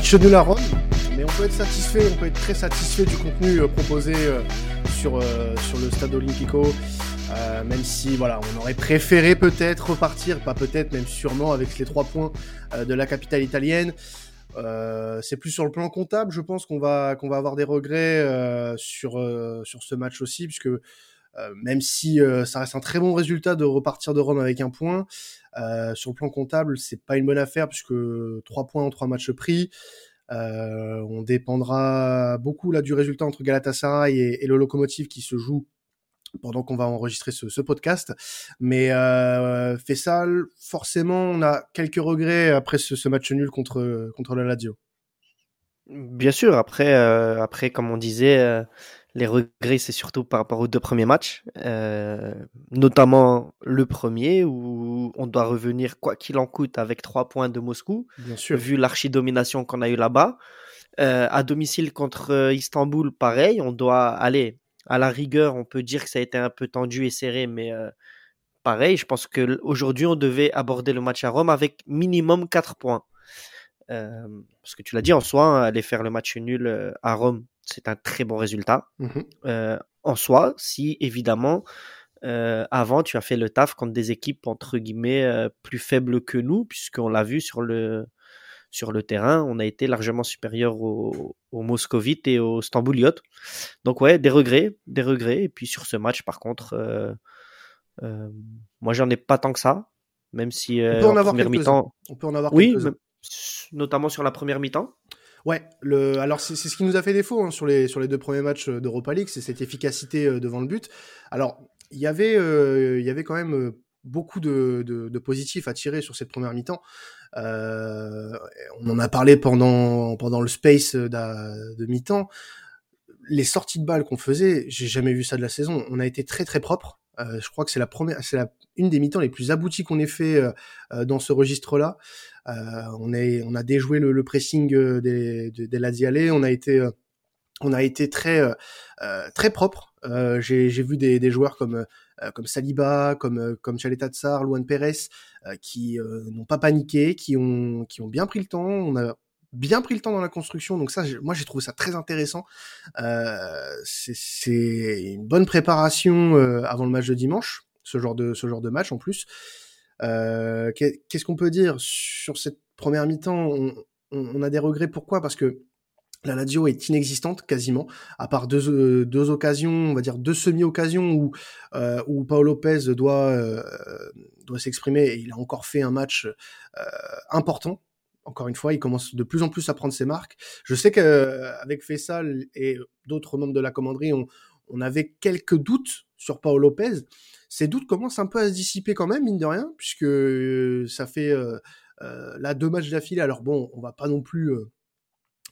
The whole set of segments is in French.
Match nul à Rome, mais on peut être satisfait, on peut être très satisfait du contenu proposé sur, sur le Stade Olimpico. même si voilà, on aurait préféré peut-être repartir, pas peut-être, même sûrement avec les trois points de la capitale italienne. Euh, c'est plus sur le plan comptable, je pense qu'on va qu'on va avoir des regrets euh, sur euh, sur ce match aussi, puisque même si ça reste un très bon résultat de repartir de Rome avec un point, sur le plan comptable, c'est pas une bonne affaire puisque trois points en trois matchs pris. on dépendra beaucoup là du résultat entre Galatasaray et, le Locomotive qui se joue pendant qu'on va enregistrer ce, podcast. Mais euh, Fessal, forcément, on a quelques regrets après ce, match nul contre, contre la Lazio. Bien sûr, après, euh, après comme on disait, euh, les regrets, c'est surtout par rapport aux deux premiers matchs, euh, notamment le premier où on doit revenir, quoi qu'il en coûte, avec trois points de Moscou, Bien sûr. vu l'archidomination qu'on a eu là-bas. à domicile contre Istanbul, pareil, on doit aller à la rigueur, on peut dire que ça a été un peu tendu et serré, mais euh, pareil, je pense qu'aujourd'hui, on devait aborder le match à Rome avec minimum 4 points. Euh, parce que tu l'as dit en soi, hein, aller faire le match nul euh, à Rome, c'est un très bon résultat. Mmh en soi, si évidemment, avant, tu as fait le taf contre des équipes entre guillemets plus faibles que nous, puisqu'on l'a vu sur le, sur le terrain, on a été largement supérieur aux au Moscovites et aux Stambouliotes. Donc ouais, des regrets, des regrets. Et puis sur ce match, par contre, euh, euh, moi j'en ai pas tant que ça, même si euh, on peut en, première mi-temps, on peut en avoir oui, notamment sur la première mi-temps. Ouais, le, alors c'est ce qui nous a fait défaut hein, sur, les, sur les deux premiers matchs d'Europa League, c'est cette efficacité devant le but. Alors, il y avait, il y avait quand même beaucoup de, de, de positifs à tirer sur cette première mi-temps. Euh, on en a parlé pendant pendant le space de mi-temps. Les sorties de balles qu'on faisait, j'ai jamais vu ça de la saison. On a été très très propre. Euh, je crois que c'est la première, c'est une des mi-temps les plus abouties qu'on ait fait euh, euh dans ce registre-là. Euh, on est, on a déjoué le, le pressing euh, des, des, des On a été, on a été très, très propre. j'ai, j'ai vu des, des joueurs comme euh, comme Saliba, comme euh, comme Chaleta Tsar, Luan Perez, euh, qui n'ont pas paniqué, qui ont qui ont bien pris le temps. On a bien pris le temps dans la construction. Donc ça, moi, j'ai trouvé ça très intéressant. Euh, c'est une bonne préparation avant le match de dimanche, ce genre de ce genre de match en plus. Euh, Qu'est-ce qu'on peut dire sur cette première mi-temps? On, a des regrets. Pourquoi? Parce que la Lazio est inexistante quasiment, à part deux, euh, deux occasions, on va dire deux semi-occasions où, euh, où Paolo Lopez doit, euh, doit s'exprimer et il a encore fait un match euh, important. Encore une fois, il commence de plus en plus à prendre ses marques. Je sais qu'avec Fessal et d'autres membres de la commanderie, on, avait quelques doutes sur Paolo Lopez. Ces doutes commencent un peu à se dissiper quand même, mine de rien, puisque ça fait là deux matchs d'affilée. Alors bon, on va pas non plus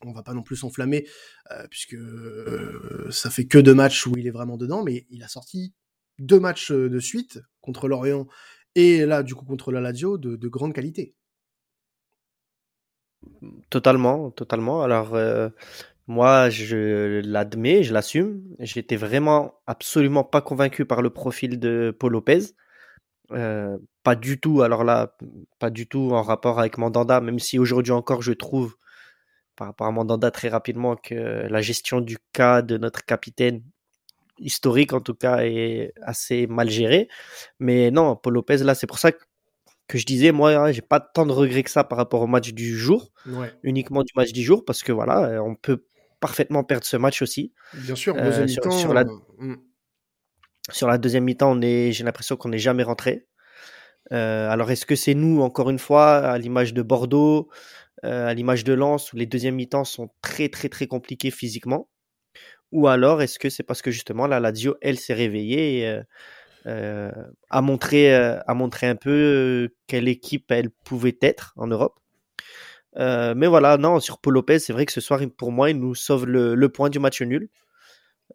on va pas non plus s'enflammer euh, puisque euh, ça fait que deux matchs où il est vraiment dedans, mais il a sorti deux matchs euh, de suite contre l'Orient et là du coup contre la Lazio de, de grande qualité. Totalement, totalement. Alors moi, je l'admets, je l'assume. J'étais vraiment absolument pas convaincu par le profil de Paul Lopez. pas du tout. Alors là, pas du tout en rapport avec Mandanda, même si aujourd'hui encore je trouve par rapport à Mandanda très rapidement que la gestion du cas de notre capitaine historique en tout cas est assez mal gérée. Mais non, Paul Lopez là, c'est pour ça que, je disais moi, hein, j'ai pas tant de regrets que ça par rapport au match du jour, uniquement du match du jour, parce que voilà, on peut parfaitement perdre ce match aussi. Bien sûr, euh, sur, la, hmm. sur la deuxième mi-temps, on est, j'ai l'impression qu'on n'est jamais rentré. Euh, alors est-ce que c'est nous, encore une fois, à l'image de Bordeaux, euh, à l'image de Lens, où les deuxièmes mi-temps sont très très très compliqués physiquement? Ou alors est-ce que c'est parce que justement la Lazio, elle s'est réveillée et euh, euh, a montré un peu quelle équipe elle pouvait être en Europe mais voilà, non, sur Paul Lopez, c'est vrai que ce soir, pour moi, il nous sauve le, point du match nul.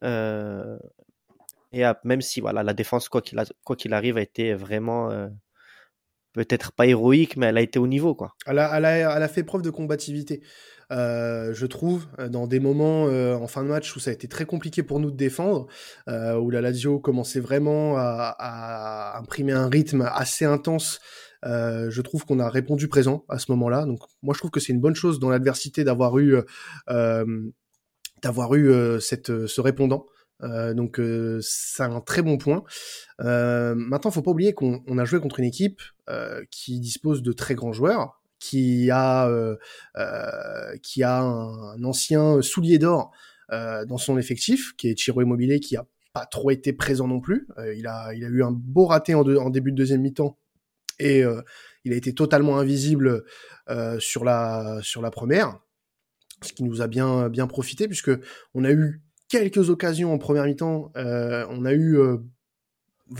et même si voilà, la défense, quoi qu'il, quoi qu'il arrive, a été vraiment peut-être pas héroïque, mais elle a été au niveau. Quoi. Elle, a, fait preuve de combativité, euh, je trouve, dans des moments euh, en fin de match où ça a été très compliqué pour nous de défendre, euh, où la Lazio commençait vraiment à, à, imprimer un rythme assez intense je trouve qu'on a répondu présent à ce moment-là. Donc moi, je trouve que c'est une bonne chose dans l'adversité d'avoir eu d'avoir eu cette ce répondant. Donc c'est un très bon point. Euh, maintenant, faut pas oublier qu'on a joué contre une équipe qui dispose de très grands joueurs, qui a qui a un, ancien soulier d'or dans son effectif, qui est Chiro Immobilier, qui a pas trop été présent non plus. Euh, il, a, il a eu un beau raté en, en début de deuxième mi-temps et euh, il a été totalement invisible euh, sur, la, sur la première, ce qui nous a bien, bien profité puisque on a eu quelques occasions en première mi-temps. on a eu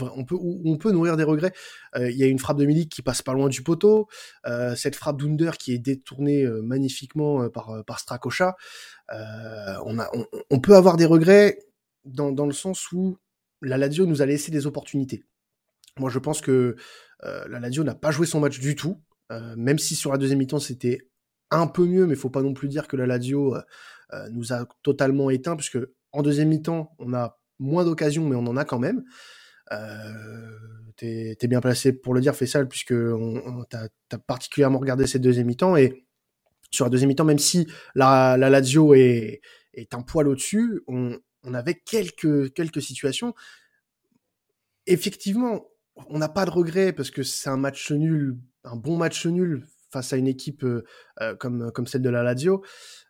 on peut, on peut nourrir des regrets. Il y a une frappe de Milik qui passe pas loin du poteau, cette frappe d'Under qui est détournée magnifiquement par, par Strakosha. on, a, on, peut avoir des regrets dans, dans, le sens où la Lazio nous a laissé des opportunités. Moi, je pense que euh, la Lazio n'a pas joué son match du tout, euh, même si sur la deuxième mi-temps c'était un peu mieux, mais il faut pas non plus dire que la Lazio euh, nous a totalement éteint, puisque en deuxième mi-temps on a moins d'occasions, mais on en a quand même. Euh, T'es es bien placé pour le dire, Fessal, puisque on, as particulièrement regardé cette deuxième mi-temps et sur la deuxième mi-temps, même si la, la Lazio est, un poil au-dessus, on, avait quelques, quelques situations. Effectivement, on n'a pas de regrets parce que c'est un match nul, un bon match nul face à une équipe comme, comme celle de la Lazio.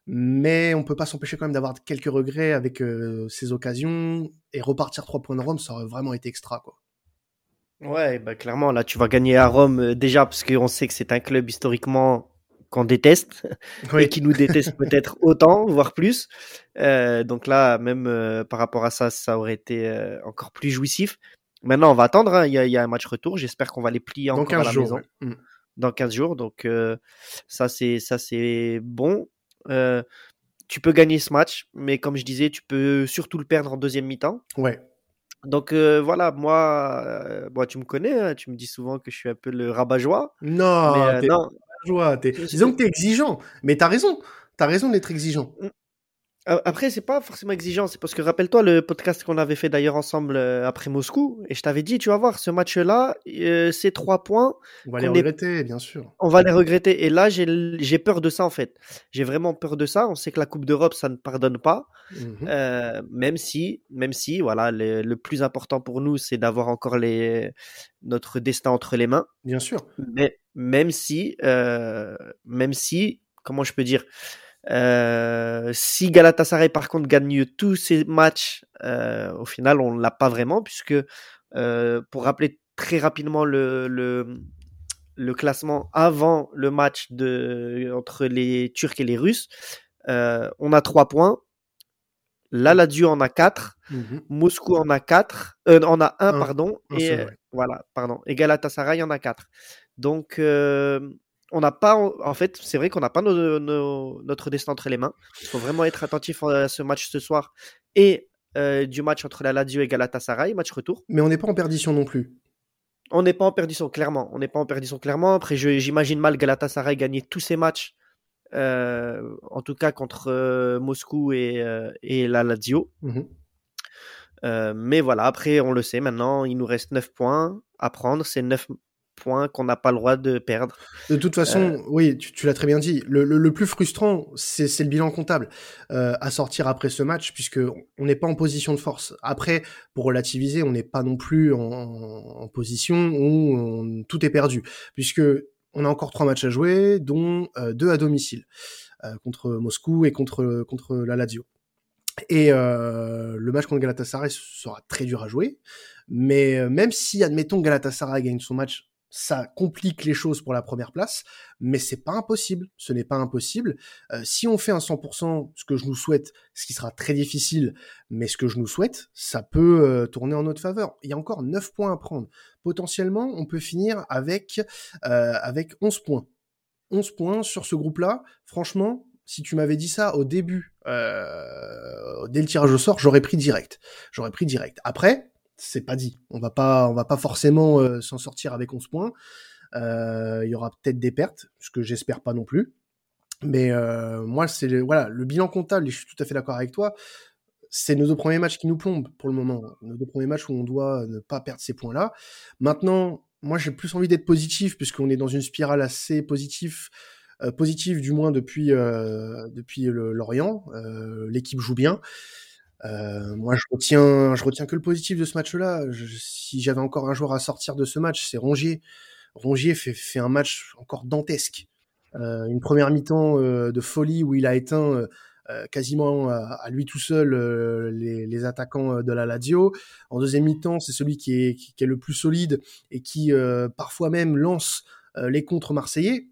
Mais on peut pas s'empêcher quand même d'avoir quelques regrets avec ces occasions et repartir trois points de Rome, ça aurait vraiment été extra, quoi. Ouais, bah clairement, là, tu vas gagner à Rome déjà parce qu'on sait que c'est un club historiquement qu'on déteste et qui nous déteste peut-être autant, voire plus. Euh, donc là, même euh, par rapport à ça, ça aurait été euh, encore plus jouissif. Maintenant, on va attendre. Hein. Il, y a, un match retour. J'espère qu'on va les plier encore à la maison mm. Dans 15 jours. Donc ça, c'est ça, c'est bon. tu peux gagner ce match, mais comme je disais, tu peux surtout le perdre en deuxième mi-temps. Ouais. Donc voilà, moi, moi, tu me connais, hein. tu me dis souvent que je suis un peu le rabat-joie. Non, non, joie. Disons que tu es exigeant, mais tu as raison. Tu as raison d'être exigeant. Mmh. Après, c'est pas forcément exigeant, c'est parce que rappelle-toi le podcast qu'on avait fait d'ailleurs ensemble euh, après Moscou, et je t'avais dit, tu vas voir, ce match-là, euh, ces trois points. On va les regretter, bien sûr. On va les regretter. Et là, j'ai peur de ça, en fait. J'ai vraiment peur de ça. On sait que la Coupe d'Europe, ça ne pardonne pas. Euh, même si, même si, voilà, le, plus important pour nous, c'est d'avoir encore les, notre destin entre les mains. Bien sûr. Mais même si, même si, comment je peux dire, euh, si Galatasaray par contre gagne tous ses matchs, euh, au final on l'a pas vraiment puisque euh, pour rappeler très rapidement le, le, le, classement avant le match de, entre les Turcs et les Russes, on a trois points. La Lazio en a quatre, mhm. Moscou en a quatre, en a un, pardon, et voilà, pardon, et Galatasaray en a quatre. Donc on n'a pas, en fait, c'est vrai qu'on n'a pas notre destin entre les mains. Il faut vraiment être attentif à ce match ce soir et euh, du match entre la Lazio et Galatasaray, match retour. Mais on n'est pas en perdition non plus. On n'est pas en perdition, clairement. On n'est pas en perdition, clairement. Après, j'imagine mal Galatasaray gagner tous ses matchs, euh, en tout cas contre euh, Moscou et, la Lazio. Mhm. mais voilà, après, on le sait maintenant, il nous reste 9 points à prendre. C'est 9, point qu'on n'a pas le droit de perdre. De toute façon, euh, oui, tu, l'as très bien dit. Le, plus frustrant, c'est le bilan comptable euh, à sortir après ce match, puisque on n'est pas en position de force. Après, pour relativiser, on n'est pas non plus en, position où tout est perdu, puisque on a encore trois matchs à jouer, dont euh, deux à domicile contre Moscou et contre contre la Lazio. Et le match contre Galatasaray sera très dur à jouer, mais même si, admettons, Galatasaray gagne son match ça complique les choses pour la première place, mais c'est pas impossible. Ce n'est pas impossible. Euh, si on fait un 100%, ce que je nous souhaite, ce qui sera très difficile, mais ce que je nous souhaite, ça peut euh, tourner en notre faveur. Il y a encore 9 points à prendre. Potentiellement, on peut finir avec, euh, avec 11 points. 11 points sur ce groupe-là. Franchement, si tu m'avais dit ça au début, dès le tirage au sort, j'aurais pris direct. J'aurais pris direct. Après, c'est pas dit. On va pas, on va pas forcément euh, s'en sortir avec 11 points. Euh, il y aura peut-être des pertes, ce que j'espère pas non plus. Mais euh, moi, c'est voilà, le bilan comptable. Et je suis tout à fait d'accord avec toi. C'est nos deux premiers matchs qui nous plombent pour le moment. Nos deux premiers matchs où on doit ne pas perdre ces points-là. Maintenant, moi j'ai plus envie d'être positif puisqu'on est dans une spirale assez positive, positive du moins depuis depuis le, Lorient. L'équipe joue bien. Moi, je retiens, je retiens que le positif de ce match-là. Si j'avais encore un joueur à sortir de ce match, c'est Rongier. Rongier fait, fait un match encore dantesque. une première mi-temps de folie où il a éteint euh, quasiment à, lui tout seul euh, les, attaquants euh, de la Lazio. En deuxième mi-temps, c'est celui qui est, qui, est, le plus solide et qui parfois même lance les contre marseillais.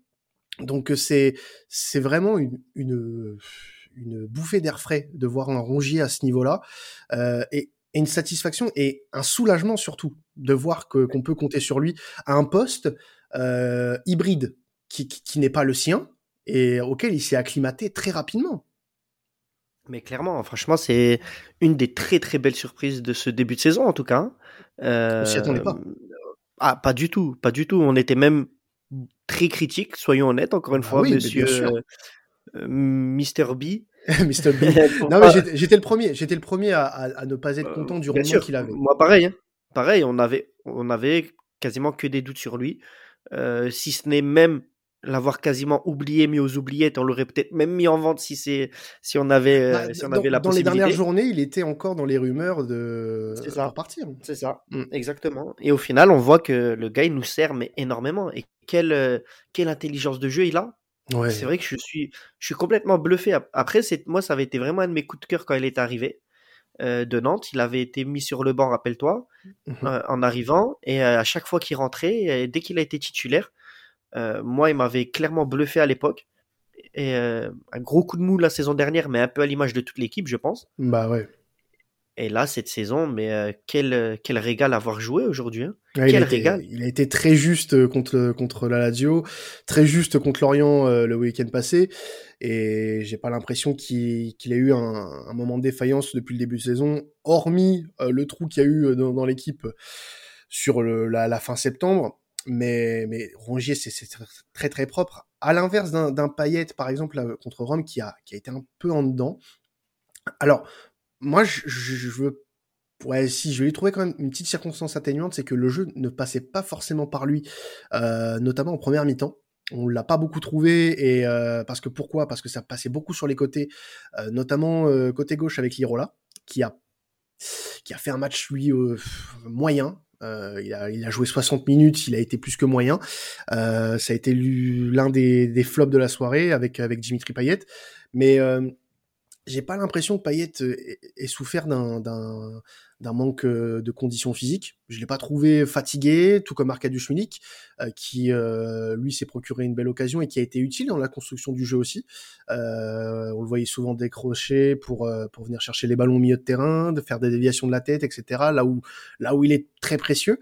Donc c'est c'est vraiment une, une, une bouffée d'air frais de voir un Rongier à ce niveau-là euh, et, et, une satisfaction et un soulagement surtout de voir que qu'on peut compter sur lui à un poste euh, hybride qui, qui, qui n'est pas le sien et auquel il s'est acclimaté très rapidement. Mais clairement, franchement, c'est une des très très belles surprises de ce début de saison, en tout cas. Euh, On s'y attendait pas. Ah, pas du tout, pas du tout. On était même très critique, soyons honnêtes, encore une ah fois, monsieur euh, Mister B. Mr. B. non, mais j'étais le premier, j'étais le premier à, à, ne pas être euh, content du rendement qu'il avait. Moi, pareil, hein. pareil, on avait, on avait quasiment que des doutes sur lui, euh, si ce n'est même l'avoir quasiment oublié, mis aux oubliettes, on l'aurait peut-être même mis en vente si c'est si on avait bah, si on dans, avait la dans les dernières journées, il était encore dans les rumeurs de ça. partir. C'est ça, mm. exactement. Et au final, on voit que le gars il nous sert mais énormément et quelle euh, quelle intelligence de jeu il a. Ouais. C'est vrai que je suis je suis complètement bluffé. Après, c'est moi ça avait été vraiment un de mes coups de cœur quand il est arrivé. Euh, de Nantes, il avait été mis sur le banc, rappelle-toi, mmh euh, en arrivant, et à chaque fois qu'il rentrait, dès qu'il a été titulaire, euh, moi, il m'avait clairement bluffé à l'époque. Et euh, un gros coup de mou la saison dernière, mais un peu à l'image de toute l'équipe, je pense. Bah ouais. Et là, cette saison, mais euh, quel, quel régal avoir joué aujourd'hui. Hein. quel il régal. il a été très juste contre, contre la Lazio, très juste contre Lorient le week-end passé. Et j'ai pas l'impression qu'il qu'il ait eu un, un, moment de défaillance depuis le début de saison, hormis le trou qu'il y a eu dans, dans l'équipe sur le, la, la, fin septembre mais, mais Rongier, c'est très très propre. À l'inverse d'un Payet, par exemple, contre Rome, qui a, qui a été un peu en dedans. Alors, moi, je, je, veux. Ouais, si, je lui trouver quand même une petite circonstance atténuante, c'est que le jeu ne passait pas forcément par lui, euh, notamment en première mi-temps. On l'a pas beaucoup trouvé et euh, parce que pourquoi? Parce que ça passait beaucoup sur les côtés, euh, notamment euh, côté gauche avec Lirola, qui a qui a fait un match lui euh, moyen, euh, il, a, il, a, joué 60 minutes, il a été plus que moyen. Ça a été l'un des, des, flops de la soirée avec avec Dimitri Payet, mais j'ai pas l'impression que Payet ait souffert d'un manque euh, de conditions physiques. Je l'ai pas trouvé fatigué, tout comme Arkadiusz Milik, euh, qui euh, lui s'est procuré une belle occasion et qui a été utile dans la construction du jeu aussi. on le voyait souvent décrocher pour pour venir chercher les ballons au milieu de terrain, de faire des déviations de la tête, etc. Là où là où il est très précieux.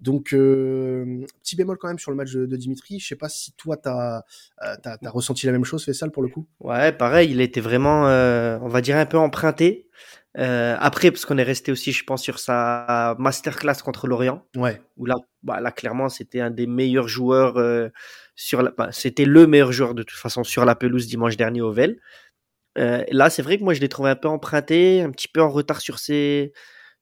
Donc, euh, petit bémol quand même sur le match de, de Dimitri. Je sais pas si toi, tu as, as, ressenti la même chose, Fessal, pour le coup? Ouais, pareil, il était vraiment, euh, on va dire, un peu emprunté. Euh, après, parce qu'on est resté aussi, je pense, sur sa masterclass contre Lorient. Ouais. Où là, bah, là clairement, c'était un des meilleurs joueurs euh, sur la. Bah, c'était le meilleur joueur de toute façon sur la pelouse dimanche dernier au Vel. Euh, là, c'est vrai que moi, je l'ai trouvé un peu emprunté, un petit peu en retard sur ses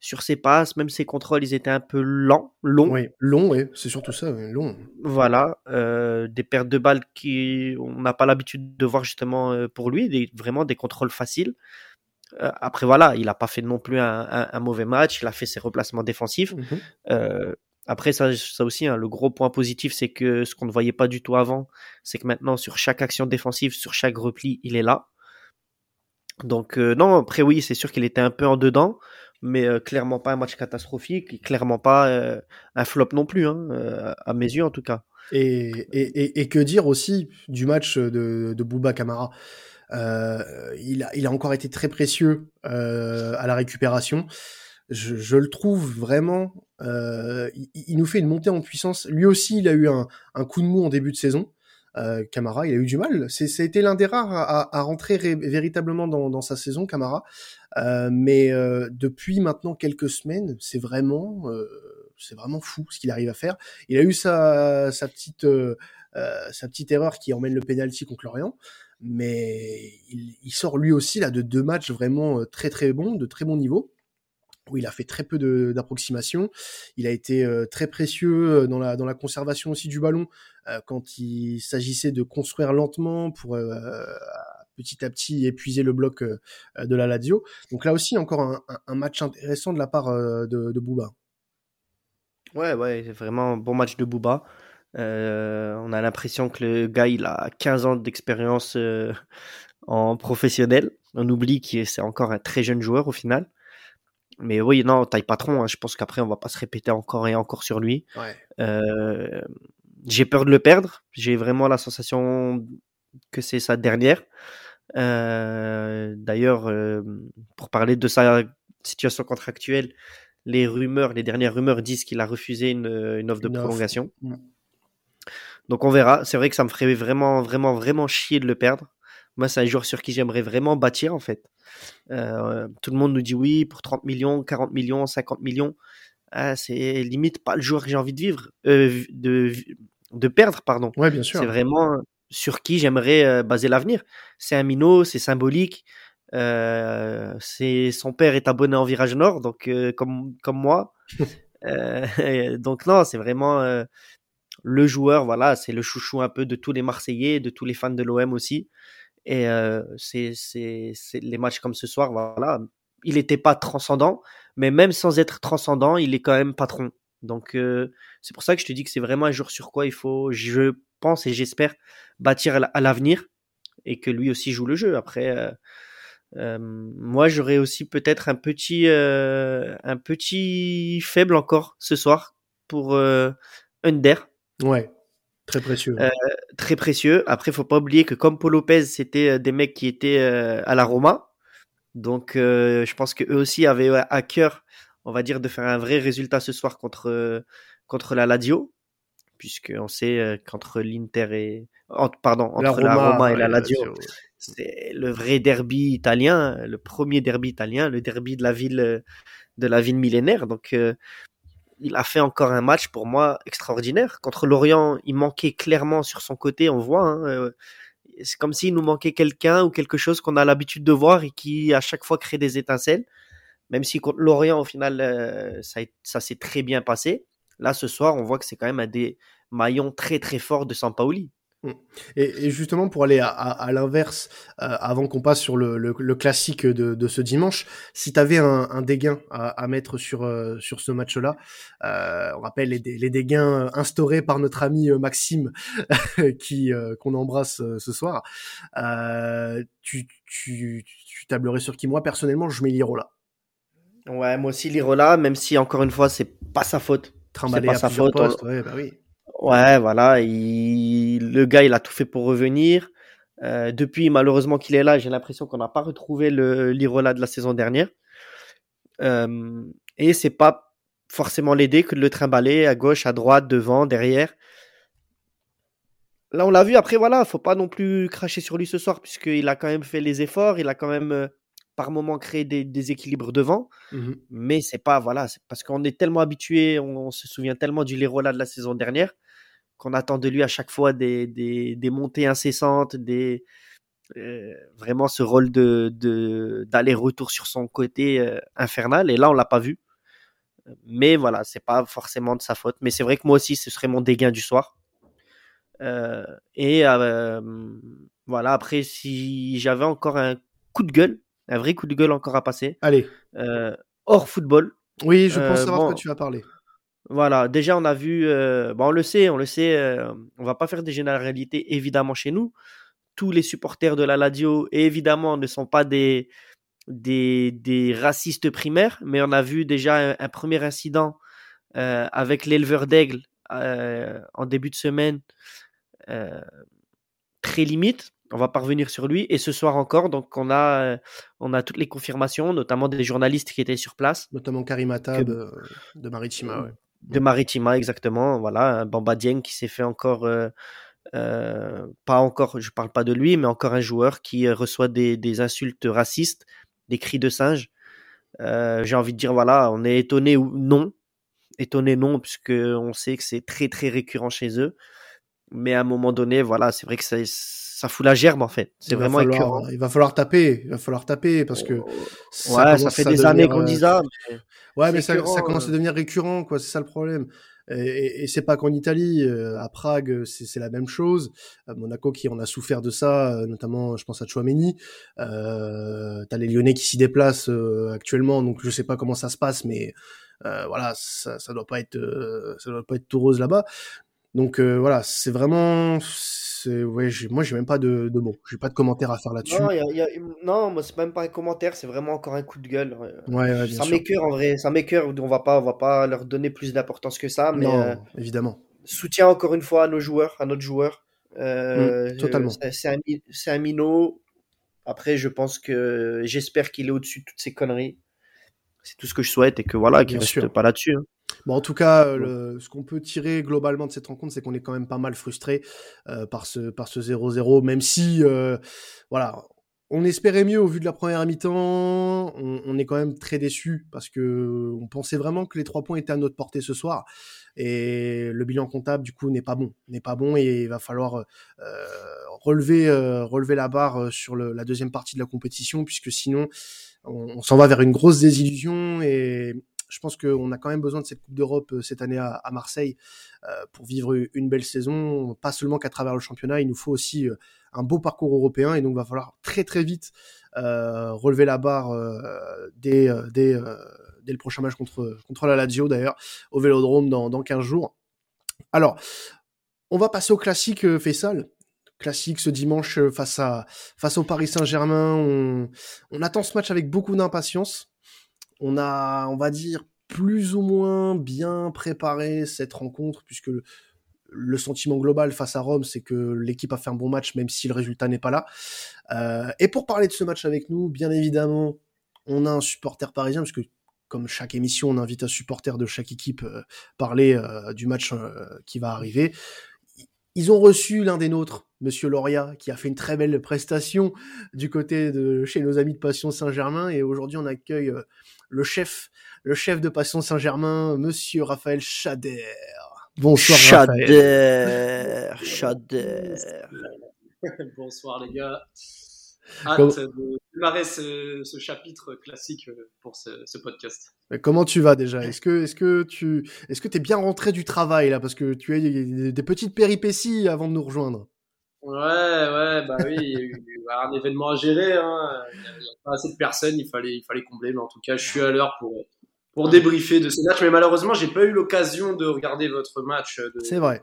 sur ses passes, même ses contrôles, ils étaient un peu lents, longs. Oui, longs, oui, c'est surtout ça, long. Voilà, euh, des pertes de balles qui on n'a pas l'habitude de voir justement euh, pour lui, des, vraiment des contrôles faciles. Euh, après voilà, il n'a pas fait non plus un, un, un, mauvais match, il a fait ses replacements défensifs. Mmh euh, après ça, ça aussi, hein, le gros point positif, c'est que ce qu'on ne voyait pas du tout avant, c'est que maintenant sur chaque action défensive, sur chaque repli, il est là. Donc euh, non, après oui, c'est sûr qu'il était un peu en dedans, mais euh, clairement pas un match catastrophique, clairement pas euh, un flop non plus, hein, euh, à mes yeux en tout cas. Et, et, et, que dire aussi du match de, de Bouba Camara il, a, il a encore été très précieux à la récupération. Je, le trouve vraiment. Il, il, nous fait une montée en puissance. Lui aussi, il a eu un, un coup de mou en début de saison. Euh, Camara, il a eu du mal. C'est, été l'un des rares à, à, rentrer véritablement dans, dans, sa saison, Camara. Euh, mais euh, depuis maintenant quelques semaines, c'est vraiment, euh, c'est vraiment fou ce qu'il arrive à faire. Il a eu sa, sa petite, euh, sa petite erreur qui emmène le penalty contre Lorient, mais il, il, sort lui aussi là de deux matchs vraiment très très bons, de très bon niveau. Où il a fait très peu d'approximations. Il a été très précieux dans la, dans la conservation aussi du ballon quand il s'agissait de construire lentement pour petit à petit épuiser le bloc de la Lazio. Donc là aussi, encore un, match intéressant de la part de, de Bouba. Ouais, ouais, vraiment un bon match de Bouba. Euh, on a l'impression que le gars, il a 15 ans d'expérience euh, en professionnel. On oublie que c'est encore un très jeune joueur au final. Mais oui, non, taille patron. Hein. Je pense qu'après, on va pas se répéter encore et encore sur lui. Euh, j'ai peur de le perdre. J'ai vraiment la sensation que c'est sa dernière. D'ailleurs, pour parler de sa situation contractuelle, les rumeurs, les dernières rumeurs disent qu'il a refusé une, offre de prolongation. Donc on verra. C'est vrai que ça me ferait vraiment, vraiment, vraiment chier de le perdre. Moi, c'est un joueur sur qui j'aimerais vraiment bâtir, en fait. Euh, tout le monde nous dit oui, pour 30 millions, 40 millions, 50 millions. Ah, c'est limite pas le joueur que j'ai envie de vivre, euh, de, de perdre, pardon. Ouais, bien sûr. C'est vraiment sur qui j'aimerais euh, baser l'avenir. C'est un minot, c'est symbolique. c'est son père est abonné en Virage Nord, donc comme comme moi. donc non, c'est vraiment le joueur, voilà, c'est le chouchou un peu de tous les Marseillais, de tous les fans de l'OM aussi. Et euh, c'est les matchs comme ce soir, voilà, il n'était pas transcendant, mais même sans être transcendant, il est quand même patron. Donc euh, c'est pour ça que je te dis que c'est vraiment un jour sur quoi il faut, je pense et j'espère, bâtir à l'avenir et que lui aussi joue le jeu. Après, euh, euh moi j'aurais aussi peut-être un petit, un petit faible encore ce soir pour Under Ouais, très précieux. Euh, très précieux. Après, faut pas oublier que comme Paul Lopez, c'était euh, des mecs qui étaient euh, à la Roma. Donc, je pense que eux aussi avaient à cœur, on va dire, de faire un vrai résultat ce soir contre contre la Lazio, puisque on sait qu'entre l'Inter et pardon entre la Roma, et la Lazio, c'est le vrai derby italien, le premier derby italien, le derby de la ville de la ville millénaire. Donc il a fait encore un match pour moi extraordinaire. Contre Lorient, il manquait clairement sur son côté, on voit. Hein, euh, c'est comme s'il nous manquait quelqu'un ou quelque chose qu'on a l'habitude de voir et qui à chaque fois crée des étincelles. Même si contre Lorient, au final, euh, ça, s'est très bien passé. Là, ce soir, on voit que c'est quand même un des maillons très très forts de Sampaoli. Mm. Et, justement, pour aller à, l'inverse, euh, avant qu'on passe sur le, classique de, ce dimanche, si tu avais un, dégain à, mettre sur, euh, sur ce match-là, euh, on rappelle les, les, dégains instaurés par notre ami Maxime, qui qu'on embrasse ce soir, tu, tu, tu, tablerais sur qui? Moi, personnellement, je mets Lirola. Ouais, moi aussi Lirola, même si, encore une fois, c'est pas sa faute. C'est pas sa faute. ouais, bah oui. Ouais, voilà, il... le gars, il a tout fait pour revenir. Euh, depuis, malheureusement qu'il est là, j'ai l'impression qu'on n'a pas retrouvé le l'Irola de la saison dernière. Euh, et c'est pas forcément l'aider que de le trimballer à gauche, à droite, devant, derrière. Là, on l'a vu. Après, voilà, faut pas non plus cracher sur lui ce soir, puisqu'il a quand même fait les efforts. Il a quand même euh, par moment créé des déséquilibres devant. Mmh Mais c'est pas, voilà, parce qu'on est tellement habitué, on, se souvient tellement du Lirola de la saison dernière qu'on attend de lui à chaque fois des, des, des montées incessantes, des, euh, vraiment ce rôle de d'aller-retour sur son côté euh, infernal. Et là, on l'a pas vu. Mais voilà, c'est pas forcément de sa faute. Mais c'est vrai que moi aussi, ce serait mon dégain du soir. Euh, et voilà, après, si j'avais encore un coup de gueule, un vrai coup de gueule encore à passer. Allez. hors football. Oui, je pense savoir de quoi tu vas parler. Voilà, déjà on a vu, euh, on le sait, on le sait, euh, on va pas faire des généralités évidemment chez nous. Tous les supporters de la Ladio, évidemment, ne sont pas des, des, des racistes primaires, mais on a vu déjà un, premier incident euh, avec l'éleveur d'aigle en début de semaine, très limite. On va pas revenir sur lui. Et ce soir encore, donc on a, on a toutes les confirmations, notamment des journalistes qui étaient sur place. Notamment Karimata de, de Maritima. Ouais de Maritima exactement. Voilà, Bamba Dieng qui s'est fait encore, euh, euh, pas encore, je parle pas de lui, mais encore un joueur qui euh, reçoit des, des insultes racistes, des cris de singe. J'ai envie de dire voilà, on est étonné ou non, étonné non, puisque on sait que c'est très très récurrent chez eux. Mais à un moment donné, voilà, c'est vrai que ça fout la gerbe en fait. C'est vraiment écœurant. Il va falloir taper, il va falloir taper parce que oh, ça, ça fait des années qu'on dit ça. ouais, mais ça, commence à devenir récurrent, quoi. C'est ça le problème. Et, et c'est pas qu'en Italie, euh, à Prague, c'est la même chose. Monaco qui en a souffert de ça, euh, notamment, je pense à Chouameni. Euh, T'as les Lyonnais qui s'y déplacent euh, actuellement, donc je sais pas comment ça se passe, mais voilà, ça, ça doit pas être, ça doit pas être tout rose là-bas. Donc voilà, c'est vraiment, ouais, moi j'ai même pas de, de mots, j'ai pas de commentaires à faire là-dessus. Non, y a, non, moi c'est même pas un commentaire, c'est vraiment encore un coup de gueule. Ouais, ouais ça m'écœure en vrai, ça m'écœure. On va pas, on va pas leur donner plus d'importance que ça, mais non, euh, évidemment. Soutien encore une fois à nos joueurs, à notre joueur. Euh, mmh, totalement. C'est un, c'est un minot. Après, je pense que j'espère qu'il est au-dessus de toutes ces conneries. C'est tout ce que je souhaite et que voilà, qu'il reste pas là-dessus. Hein. Bon, en tout cas, le, ce qu'on peut tirer globalement de cette rencontre, c'est qu'on est quand même pas mal frustré euh, par ce par ce 0-0, même si euh, voilà, on espérait mieux au vu de la première mi-temps. On, on, est quand même très déçu parce que on pensait vraiment que les trois points étaient à notre portée ce soir. Et le bilan comptable, du coup, n'est pas bon, n'est pas bon, et il va falloir euh, relever euh, relever la barre sur le, la deuxième partie de la compétition, puisque sinon, on, s'en va vers une grosse désillusion et je pense qu'on a quand même besoin de cette Coupe d'Europe euh, cette année à, Marseille euh, pour vivre une belle saison, pas seulement qu'à travers le championnat, il nous faut aussi euh, un beau parcours européen et donc va falloir très très vite relever la barre dès, dès, dès, le prochain match contre, contre la Lazio d'ailleurs, au Vélodrome dans, dans 15 jours. Alors, on va passer au classique Faisal classique ce dimanche face à face au Paris Saint-Germain. On, on, attend ce match avec beaucoup d'impatience on a, on va dire, plus ou moins bien préparé cette rencontre, puisque le, sentiment global face à Rome, c'est que l'équipe a fait un bon match, même si le résultat n'est pas là. Euh, et pour parler de ce match avec nous, bien évidemment, on a un supporter parisien, puisque comme chaque émission, on invite un supporter de chaque équipe euh, parler euh, du match qui va arriver. Ils ont reçu l'un des nôtres, Monsieur Loria, qui a fait une très belle prestation du côté de chez nos amis de Passion Saint-Germain, et aujourd'hui on accueille le chef, le chef de Passion Saint-Germain, Monsieur Raphaël Chader. Bonsoir Chader, Chader. Bonsoir les gars. Hâte de démarrer ce, chapitre classique pour ce, podcast. comment tu vas déjà? Est-ce que, est-ce que tu, est-ce que t'es bien rentré du travail là? Parce que tu as des, des petites péripéties avant de nous rejoindre Ouais, ouais, bah oui, il y a eu un événement à gérer. Hein. Il n'y a, pas assez de personnes, il fallait, il fallait combler. Mais en tout cas, je suis à l'heure pour, pour débriefer de ce match. Mais malheureusement, j'ai pas eu l'occasion de regarder votre match. C'est vrai.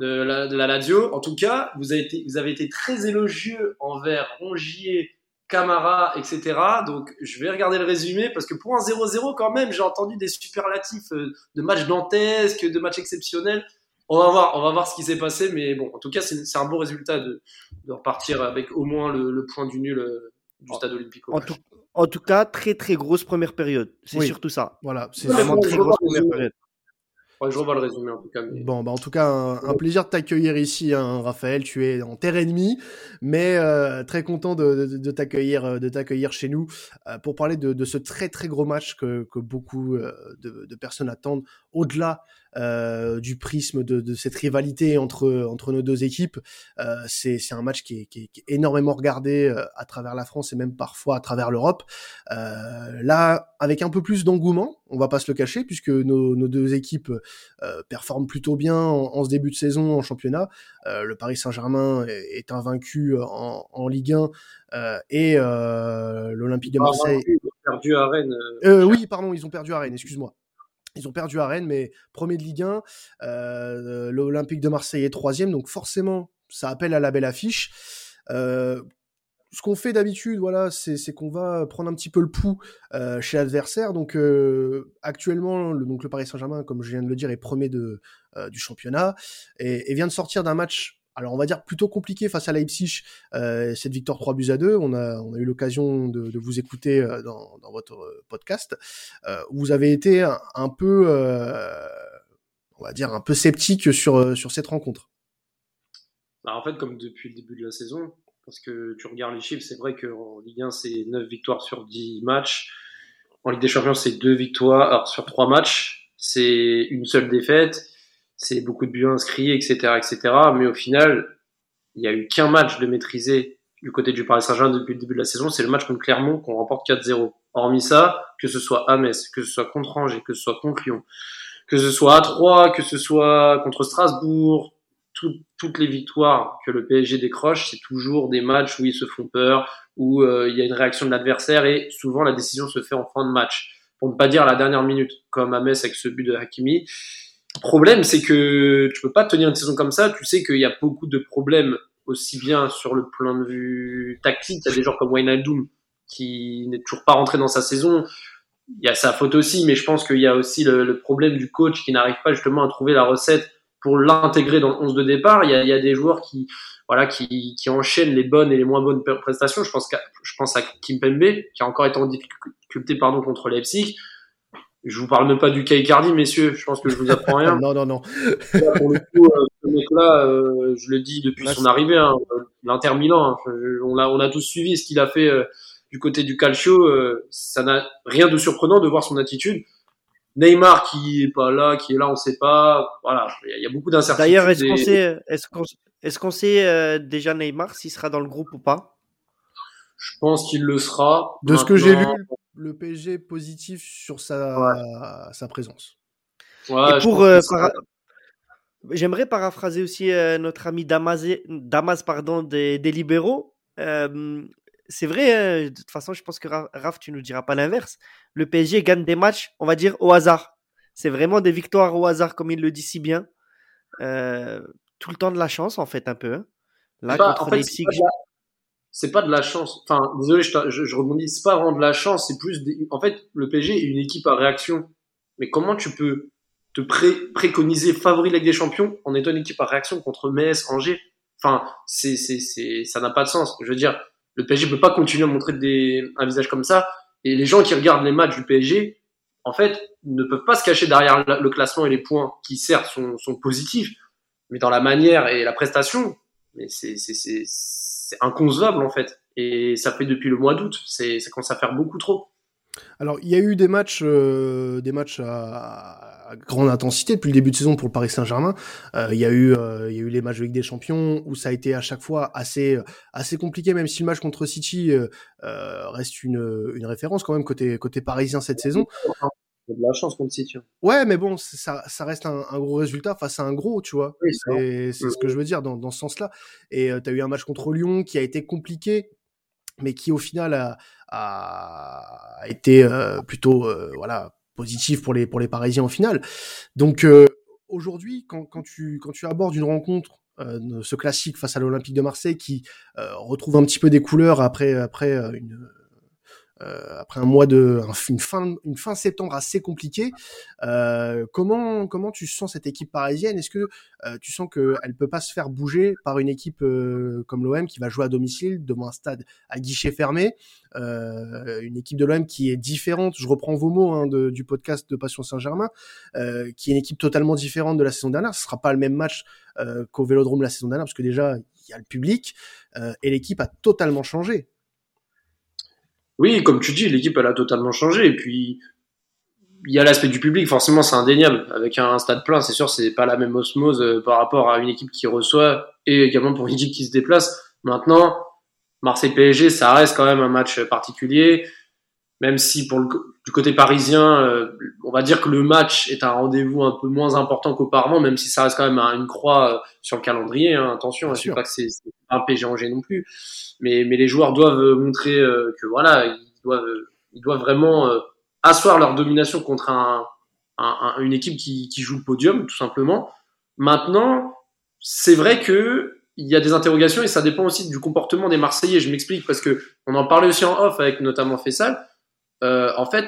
De la, de la Lazio. En tout cas, vous avez été, vous avez été très élogieux envers Rongier, Camara, etc. Donc, je vais regarder le résumé parce que pour un 0-0, quand même, j'ai entendu des superlatifs euh, de matchs dantesques, de matchs exceptionnels on va voir, on va voir ce qui s'est passé, mais bon, en tout cas, c'est un bon résultat de, repartir avec au moins le, point du nul euh, du stade olympique. En tout, cas, très très grosse première période. C'est surtout ça. Voilà, c'est vraiment très grosse première période. je revois le résumé en tout cas. Bon, bah en tout cas, un, plaisir de t'accueillir ici, hein, Raphaël. Tu es en terre ennemie, mais euh, très content de, t'accueillir, euh, de t'accueillir chez nous pour parler de, ce très très gros match que, beaucoup de, personnes attendent. Au-delà euh, du prisme de, de, cette rivalité entre entre nos deux équipes. Euh, c'est c'est un match qui est, qui est, énormément regardé euh, à travers la France et même parfois à travers l'Europe. Euh, là, avec un peu plus d'engouement, on va pas se le cacher, puisque nos, nos deux équipes euh, performent plutôt bien en, ce début de saison en championnat. le Paris Saint-Germain est, est, invaincu en, en Ligue 1 et l'Olympique de Marseille. Ils ont perdu à Rennes. oui, pardon, ils ont perdu à Rennes. Excuse-moi. Ils ont perdu à Rennes, mais premier de Ligue 1. Euh, L'Olympique de Marseille est troisième, donc forcément, ça appelle à la belle affiche. Euh, ce qu'on fait d'habitude, voilà, c'est qu'on va prendre un petit peu le pouls euh, chez l'adversaire. Donc actuellement, le, donc le Paris Saint-Germain, comme je viens de le dire, est premier du championnat et, vient de sortir d'un match alors on va dire plutôt compliqué face à Leipzig, euh, cette victoire 3 buts à 2. On a, on a eu l'occasion de, vous écouter euh, dans, dans votre euh, podcast. Euh, vous avez été un, peu, on va dire, un peu sceptique sur, sur cette rencontre. Bah en fait, comme depuis le début de la saison, parce que tu regardes les chiffres, c'est vrai qu'en Ligue 1, c'est 9 victoires sur 10 matchs. En Ligue des Champions, c'est 2 victoires sur 3 matchs. C'est une seule défaite c'est beaucoup de buts inscrits, etc., etc. Mais au final, il y a eu qu'un match de maîtriser du côté du Paris Saint-Germain depuis le début de la saison, c'est le match contre Clermont qu'on remporte 4-0. Hormis ça, que ce soit à Metz, que ce soit contre Angers, que ce soit contre Lyon, que ce soit à 3, que ce soit contre Strasbourg, toutes les victoires que le PSG décroche, c'est toujours des matchs où ils se font peur, où euh, il y a une réaction de l'adversaire et souvent la décision se fait en fin de match, pour ne pas dire la dernière minute, comme à Metz avec ce but de Hakimi. Problème, c'est que tu peux pas tenir une saison comme ça. Tu sais qu'il y a beaucoup de problèmes aussi bien sur le plan de vue tactique. Il y a des joueurs comme Wijnaldum qui n'est toujours pas rentré dans sa saison. Il y a sa faute aussi, mais je pense qu'il y a aussi le, problème du coach qui n'arrive pas justement à trouver la recette pour l'intégrer dans le 11 de départ. Il y a, des joueurs qui, voilà, qui, enchaînent les bonnes et les moins bonnes prestations. Je pense, qu'à, je pense à Kimpembe, qui a encore été en difficulté pardon, contre Leipzig. Je vous parle même pas du cas Icardi, messieurs. Je pense que je vous apprends rien. non, non, non. pour le coup, euh, ce mec-là, euh, je le dis depuis son arrivée, hein, l'Inter Milan, hein, on, a, on a tous suivi ce qu'il a fait euh, du côté du Calcio. Euh, ça n'a rien de surprenant de voir son attitude. Neymar qui est pas là, qui est là, on sait pas. Voilà, il y, a beaucoup d'incertitudes. D'ailleurs, est-ce qu'on sait, est-ce qu'on, est-ce qu'on sait euh, déjà Neymar s'il sera dans le groupe ou pas? Je pense qu'il le sera. De ce que j'ai lu, le PSG est positif sur sa ouais. sa présence. Ouais, Et pour euh, para... j'aimerais paraphraser aussi euh, notre ami Damas, Damas pardon des, des libéraux. Euh, c'est vrai, hein, de toute façon, je pense que Raph, tu nous diras pas l'inverse. Le PSG gagne des matchs, on va dire, au hasard. C'est vraiment des victoires au hasard, comme il le dit si bien. Euh, tout le temps de la chance, en fait, un peu. Hein. Là, pas, contre en fait, Leipzig. C'est pas, de la chance. Enfin, désolé, je, je, je rebondis. C'est pas vraiment de la chance, c'est plus. Des... En fait, le PSG est une équipe à réaction. Mais comment tu peux te pré préconiser favori Ligue des Champions en étant une équipe à réaction contre Metz, Angers? Enfin, c'est, c'est, c'est, ça n'a pas de sens. Je veux dire, le PSG peut pas continuer à montrer des, un visage comme ça. Et les gens qui regardent les matchs du PSG, en fait, ne peuvent pas se cacher derrière le classement et les points qui certes sont, sont positifs, mais dans la manière et la prestation, mais c'est inconcevable en fait. Et ça fait depuis le mois d'août, c'est ça commence à faire beaucoup trop. Alors, il y a eu des matchs, euh, des matchs à, à, grande intensité depuis le début de saison pour le Paris Saint-Germain. Euh, il y a eu, euh, il y a eu les matchs de Ligue des Champions où ça a été à chaque fois assez, assez compliqué, même si le match contre City euh, reste une, une référence quand même côté, côté parisien cette saison. De la chance contre City. Ouais, mais bon, ça, ça reste un, un, gros résultat face à un gros, tu vois. Oui, c'est ce que je veux dire dans, dans ce sens-là. Et tu as eu un match contre Lyon qui a été compliqué, mais qui au final a, a été euh, plutôt euh, voilà positif pour les pour les Parisiens au final. Donc euh, aujourd'hui, quand, quand tu quand tu abordes une rencontre ce classique face à l'Olympique de Marseille qui retrouve un petit peu des couleurs après après une euh, après un mois de une fin une fin septembre assez compliquée. Euh, comment comment tu sens cette équipe parisienne? Est-ce que euh, tu sens qu'elle peut pas se faire bouger par une équipe euh, comme l'OM qui va jouer à domicile devant un stade à guichet fermé, euh, une équipe de l'OM qui est différente. Je reprends vos mots hein, du podcast de Passion Saint-Germain, qui est une équipe totalement différente de la saison dernière. Ce sera pas le même match qu'au Vélodrome la saison dernière parce que déjà il y a le public et l'équipe a totalement changé. Oui, comme tu dis, l'équipe elle a totalement changé. Et puis il y a l'aspect du public, forcément c'est indéniable. Avec un stade plein, c'est sûr, c'est pas la même osmose euh, par rapport à une équipe qui reçoit et également pour une équipe qui se déplace. Maintenant, Marseille PSG, ça reste quand même un match particulier. Même si pour le, du côté parisien, euh, on va dire que le match est un rendez-vous un peu moins important qu'auparavant, même si ça reste quand même une croix euh, sur le calendrier. Hein. Attention, je ne pas que c'est un PSG Angers non plus, mais, mais les joueurs doivent montrer euh, que voilà, ils doivent, ils doivent vraiment asseoir leur domination contre un, un, une équipe qui, qui joue le podium, tout simplement. Maintenant, c'est vrai que il y a des interrogations et ça dépend aussi du comportement des Marseillais. Je m'explique parce que on en parlait aussi en off avec notamment Fessal euh, en fait,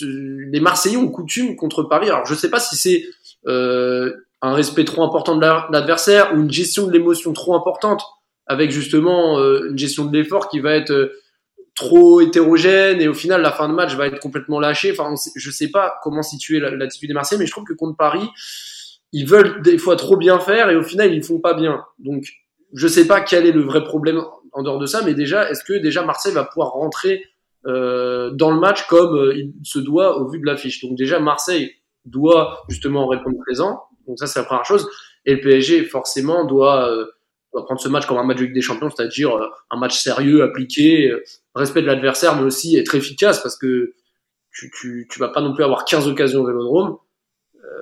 les Marseillais ont coutume contre Paris. Alors, je sais pas si c'est euh, un respect trop important de l'adversaire ou une gestion de l'émotion trop importante, avec justement euh, une gestion de l'effort qui va être trop hétérogène et au final la fin de match va être complètement lâchée. Enfin, je sais pas comment situer l'attitude des Marseillais, mais je trouve que contre Paris, ils veulent des fois trop bien faire et au final ils font pas bien. Donc, je sais pas quel est le vrai problème en dehors de ça, mais déjà, est-ce que déjà Marseille va pouvoir rentrer euh, dans le match comme euh, il se doit au vu de l'affiche. Donc déjà Marseille doit justement répondre présent. Donc ça c'est la première chose. Et le PSG forcément doit euh, doit prendre ce match comme un match de Ligue des Champions, c'est-à-dire un match sérieux, appliqué, respect de l'adversaire, mais aussi être efficace parce que tu, tu, vas pas non plus avoir 15 occasions au Vélodrome.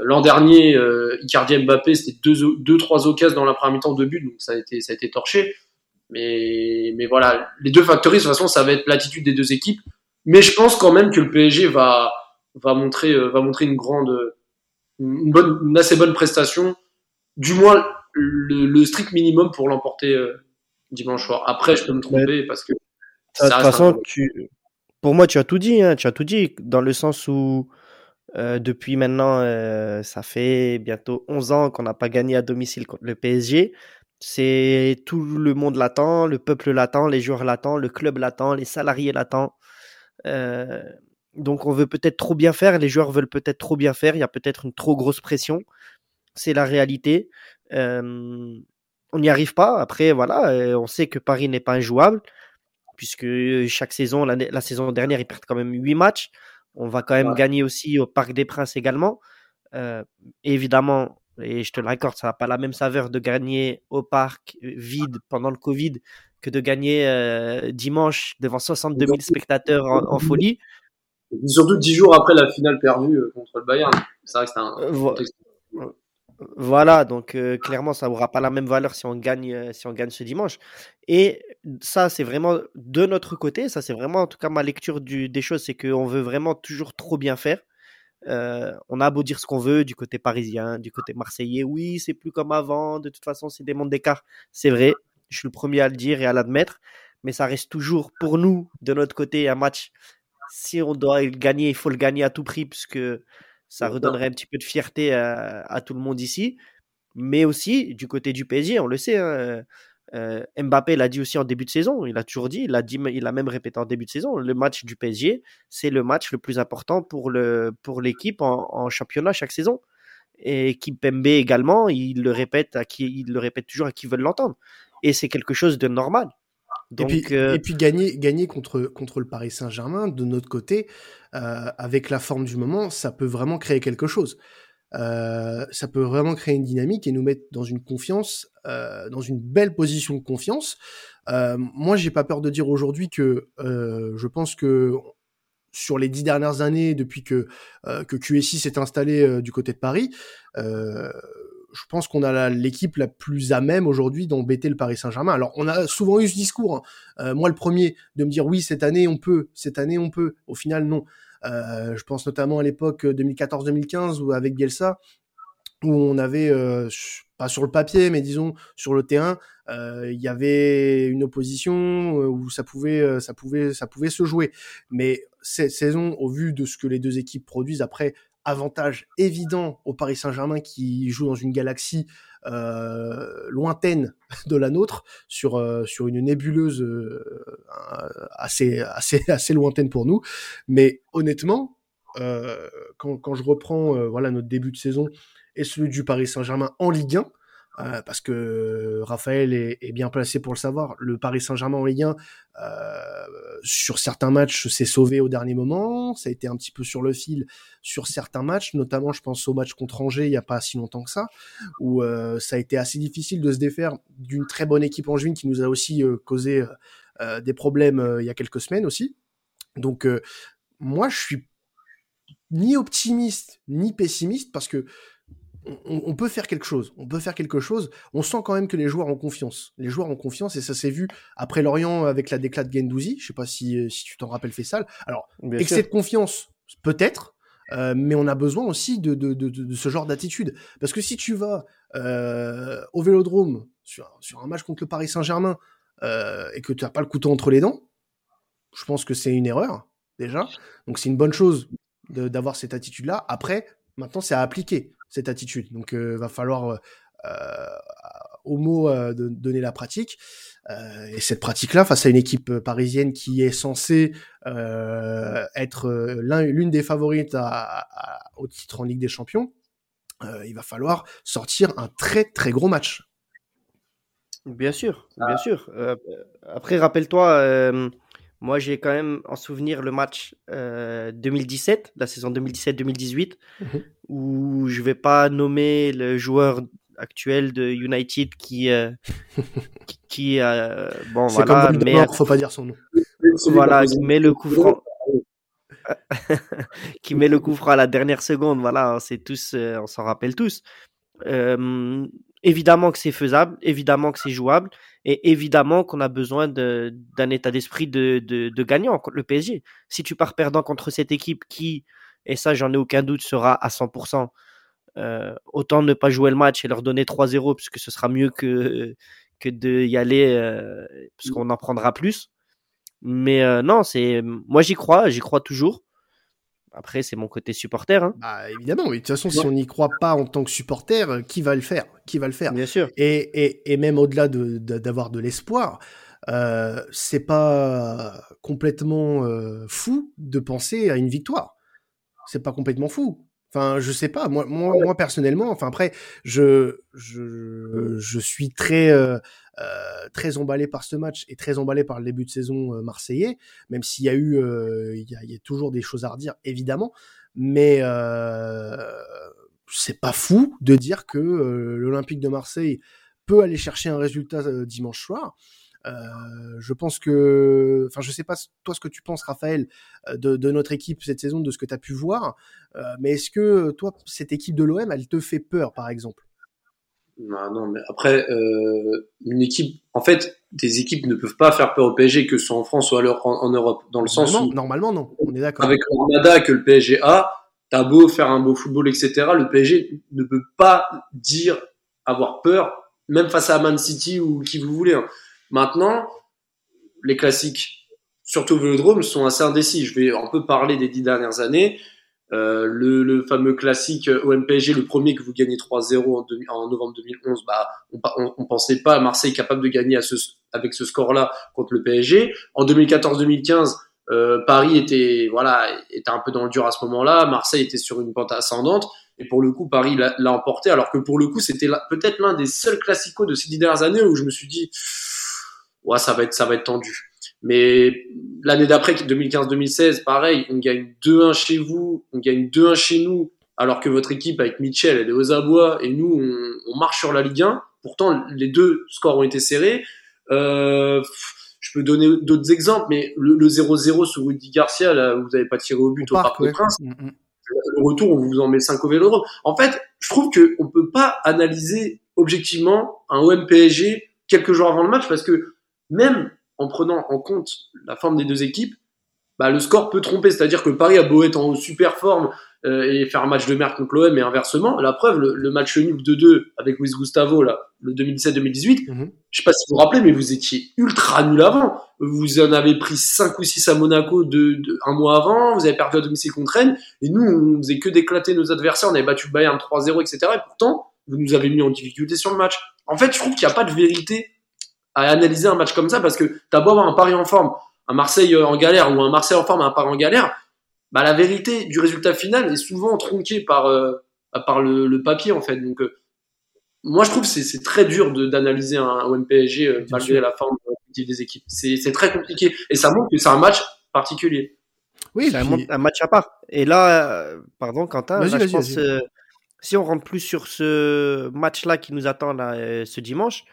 L'an dernier, Icardi Mbappé, c'était deux, deux, trois occasions dans la première mi-temps, deux buts, donc ça a été, ça a été torché. Mais, mais voilà, les deux factories, de toute façon, ça va être l'attitude des deux équipes. Mais je pense quand même que le PSG va, va montrer, euh, va montrer une grande, une bonne, une assez bonne prestation. Du moins, le, le strict minimum pour l'emporter euh, dimanche soir. Après, je peux me tromper parce que. De toute façon, tu, pour moi, tu as tout dit. Hein, tu as tout dit dans le sens où euh, depuis maintenant, euh, ça fait bientôt 11 ans qu'on n'a pas gagné à domicile contre le PSG. C'est tout le monde l'attend, le peuple l'attend, les joueurs l'attendent, le club l'attend, les salariés l'attendent. Euh, donc on veut peut-être trop bien faire, les joueurs veulent peut-être trop bien faire, il y a peut-être une trop grosse pression. C'est la réalité. on n'y arrive pas. Après, voilà, on sait que Paris n'est pas injouable, puisque chaque saison, la, la saison dernière, ils perdent quand même 8 matchs. On va quand même gagner aussi au Parc des Princes également. Euh, évidemment, et je te l'accorde, ça n'a pas la même saveur de gagner au parc euh, vide pendant le Covid que de gagner euh, dimanche devant 62 000 spectateurs en, folie. surtout dix jours après la finale perdue contre le Bayern. C'est vrai que c'était un. Voilà, donc euh, clairement, ça n'aura pas la même valeur si on gagne, euh, si on gagne ce dimanche. Et ça, c'est vraiment de notre côté, ça c'est vraiment en tout cas ma lecture du, des choses, c'est qu'on veut vraiment toujours trop bien faire. Euh, on a beau dire ce qu'on veut du côté parisien, du côté marseillais, oui, c'est plus comme avant, de toute façon, c'est des mondes d'écart. C'est vrai, je suis le premier à le dire et à l'admettre, mais ça reste toujours pour nous, de notre côté, un match. Si on doit le gagner, il faut le gagner à tout prix, puisque ça redonnerait un petit peu de fierté à, tout le monde ici. Mais aussi, du côté du PSG, on le sait, hein, euh, Mbappé l'a dit aussi en début de saison, il a toujours dit, il l'a dit, il a même répété en début de saison, le match du PSG, c'est le match le plus important pour le pour l'équipe en, championnat chaque saison. Et Kimpembe également, il le répète à qui il le répète toujours à qui veulent l'entendre. Et c'est quelque chose de normal. Donc, et, puis, euh, et puis gagner, gagner contre, contre le Paris Saint-Germain, de notre côté, euh, avec la forme du moment, ça peut vraiment créer quelque chose. Euh, ça peut vraiment créer une dynamique et nous mettre dans une confiance, euh, dans une belle position de confiance. Euh, moi, j'ai pas peur de dire aujourd'hui que euh, je pense que sur les dix dernières années, depuis que que QSI s'est installé du côté de Paris, je pense qu'on a l'équipe la plus à même aujourd'hui d'embêter le Paris Saint-Germain. Alors, on a souvent eu ce discours, hein. moi le premier, de me dire oui, cette année on peut, cette année on peut. Au final, non. Euh, je pense notamment à l'époque 2014-2015 où avec Bielsa, où on avait euh, pas sur le papier, mais disons sur le terrain, euh, il y avait une opposition où ça pouvait, ça pouvait, ça pouvait se jouer. Mais cette saison, au vu de ce que les deux équipes produisent, après avantage évident au Paris Saint-Germain qui joue dans une galaxie euh, lointaine de la nôtre sur euh, sur une nébuleuse euh, assez assez assez lointaine pour nous. Mais honnêtement quand, quand je reprends voilà notre début de saison et celui du Paris Saint-Germain en Ligue 1 euh, parce que Raphaël est, est, bien placé pour le savoir. Le Paris Saint-Germain en Ligue 1, euh, sur certains matchs, s'est sauvé au dernier moment. Ça a été un petit peu sur le fil sur certains matchs, notamment je pense au match contre Angers il n'y a pas si longtemps que ça, où euh, ça a été assez difficile de se défaire d'une très bonne équipe angevine qui nous a aussi euh, causé euh, des problèmes il y a quelques semaines aussi. Donc moi, je suis ni optimiste ni pessimiste parce que on, peut faire quelque chose. On peut faire quelque chose. On sent quand même que les joueurs ont confiance. Les joueurs ont confiance et ça s'est vu après Lorient avec la déclat de Gendouzi. Je sais pas si, euh, si tu t'en rappelles Fessal. Alors, excès de confiance, peut-être, euh, mais on a besoin aussi de, de, de, ce genre d'attitude. Parce que si tu vas euh, au Vélodrome sur, sur, un match contre le Paris Saint-Germain et que tu n'as pas le couteau entre les dents, je pense que c'est une erreur déjà. Donc c'est une bonne chose d'avoir cette attitude-là. Après, maintenant, c'est à appliquer cette attitude. Donc, il euh, va falloir euh, euh, au mot de donner la pratique. et cette pratique-là, face à une équipe parisienne qui est censée être l'une des favorites au titre en Ligue des Champions, il va falloir sortir un très très gros match. Bien sûr, bien ah. sûr. après, rappelle-toi, moi, j'ai quand même en souvenir le match 2017, euh, la saison 2017-2018, mhm. où je vais pas nommer le joueur actuel de United qui euh, qui, qui, euh, bon C'est voilà comme mais Voldemort, faut pas dire son nom. voilà qui met le coup franc qui met le coup franc à la dernière seconde voilà c'est tous euh, on s'en rappelle tous Euh, évidemment que c'est faisable évidemment que c'est jouable et évidemment qu'on a besoin d'un état d'esprit de, de, de gagnant contre le PSG si tu pars perdant contre cette équipe qui et ça j'en ai aucun doute sera à 100% euh, autant ne pas jouer le match et leur donner 3-0 parce que ce sera mieux que que de aller euh, parce qu'on en prendra plus. Mais euh, non c'est moi j'y crois j'y crois toujours après c'est mon côté supporter hein, Bah, évidemment, mais de toute façon, si on n'y croit pas en tant que supporter, euh, qui va le faire? Qui va le faire? Bien sûr et, et, et même au-delà de, de- d'avoir de l'espoir, euh, c'est pas complètement euh, fou de penser à une victoire. C'est pas complètement fou. Enfin, je sais pas. Moi, moi, moi personnellement, enfin après, je, je, je suis très, euh, très emballé par ce match et très emballé par le début de saison euh, marseillais, même s'il y a eu, euh, il y, a, toujours des choses à redire, évidemment. Mais euh, c'est pas fou de dire que euh, l'Olympique de Marseille peut aller chercher un résultat euh, dimanche soir. Euh, je pense que, enfin, je sais pas toi ce que tu penses, Raphaël, euh, de, notre équipe cette saison, de ce que tu as pu voir, euh, mais est-ce que toi, cette équipe de l'OM, elle te fait peur, par exemple? Non, non, mais après, euh, une équipe, en fait, des équipes ne peuvent pas faire peur au PSG que ce soit en France ou alors en, en Europe, dans le sens où normalement, non. On est d'accord. avec l'armada que le PSG a, t'as beau faire un beau football, etc., le PSG ne peut pas dire avoir peur, même face à Man City ou qui vous voulez. hein. Maintenant, les classiques, surtout au Vélodrome, sont assez indécis. Je vais un peu parler des dix dernières années. Euh, le, le fameux classique OM-PSG, le premier que vous gagnez 3-0 en, en novembre 2011, bah, on, on, on pensait pas à Marseille capable de gagner à ce, avec ce score-là contre le PSG. En 2014-2015, euh, Paris était voilà était un peu dans le dur à ce moment-là. Marseille était sur une pente ascendante et pour le coup Paris l'a emporté. Alors que pour le coup c'était peut-être l'un des seuls classicos de ces dix dernières années où je me suis dit ouais ça va être ça va être tendu. Mais l'année d'après 2015-2016 pareil on gagne 2-1 chez vous, on gagne 2-1 chez nous alors que votre équipe avec Mitchell elle est aux abois et nous on, on marche sur la Ligue 1. Pourtant les deux scores ont été serrés. Euh, je peux donner d'autres exemples, mais le le 0-0 sur Rudy Garcia, là, vous n'avez pas tiré au but Au au, parc, Parc ouais. des Princes, Mm, mm. le retour, on vous en met 5 au Vélodrome. En fait, je trouve que on peut pas analyser objectivement un OM PSG quelques jours avant le match, parce que même en prenant en compte la forme des deux équipes, bah, le score peut tromper. C'est-à-dire que Paris a beau être en super forme euh, et faire un match de merde contre l'OM et inversement. La preuve, le, le match nul 2-2 avec Luis Gustavo, là, le 2017-2018, Mhm. je sais pas si vous vous rappelez, mais vous étiez ultra nul avant. Vous en avez pris 5 ou 6 à Monaco de, de- un mois avant, vous avez perdu à domicile contre Rennes, et nous, on faisait que d'éclater nos adversaires, on avait battu Bayern 3-0, etc. Et pourtant, vous nous avez mis en difficulté sur le match. En fait, je trouve qu'il n'y a pas de vérité à analyser un match comme ça, parce que t'as beau avoir un Paris en forme, un Marseille euh, en galère, ou un Marseille en forme et un Paris en galère, bah, la vérité du résultat final est souvent tronquée par, euh, par le, le papier, en fait. Donc, euh, moi, je trouve que c'est- c'est très dur de- d'analyser un OM PSG euh, malgré sûr. la forme des équipes. C'est c'est très compliqué. Et ça montre que c'est un match particulier. Oui, c'est un, puis- mon- un match à part. Et là, euh, pardon Quentin, là, je pense, euh, si on rentre plus sur ce match-là qui nous attend là, euh, ce dimanche,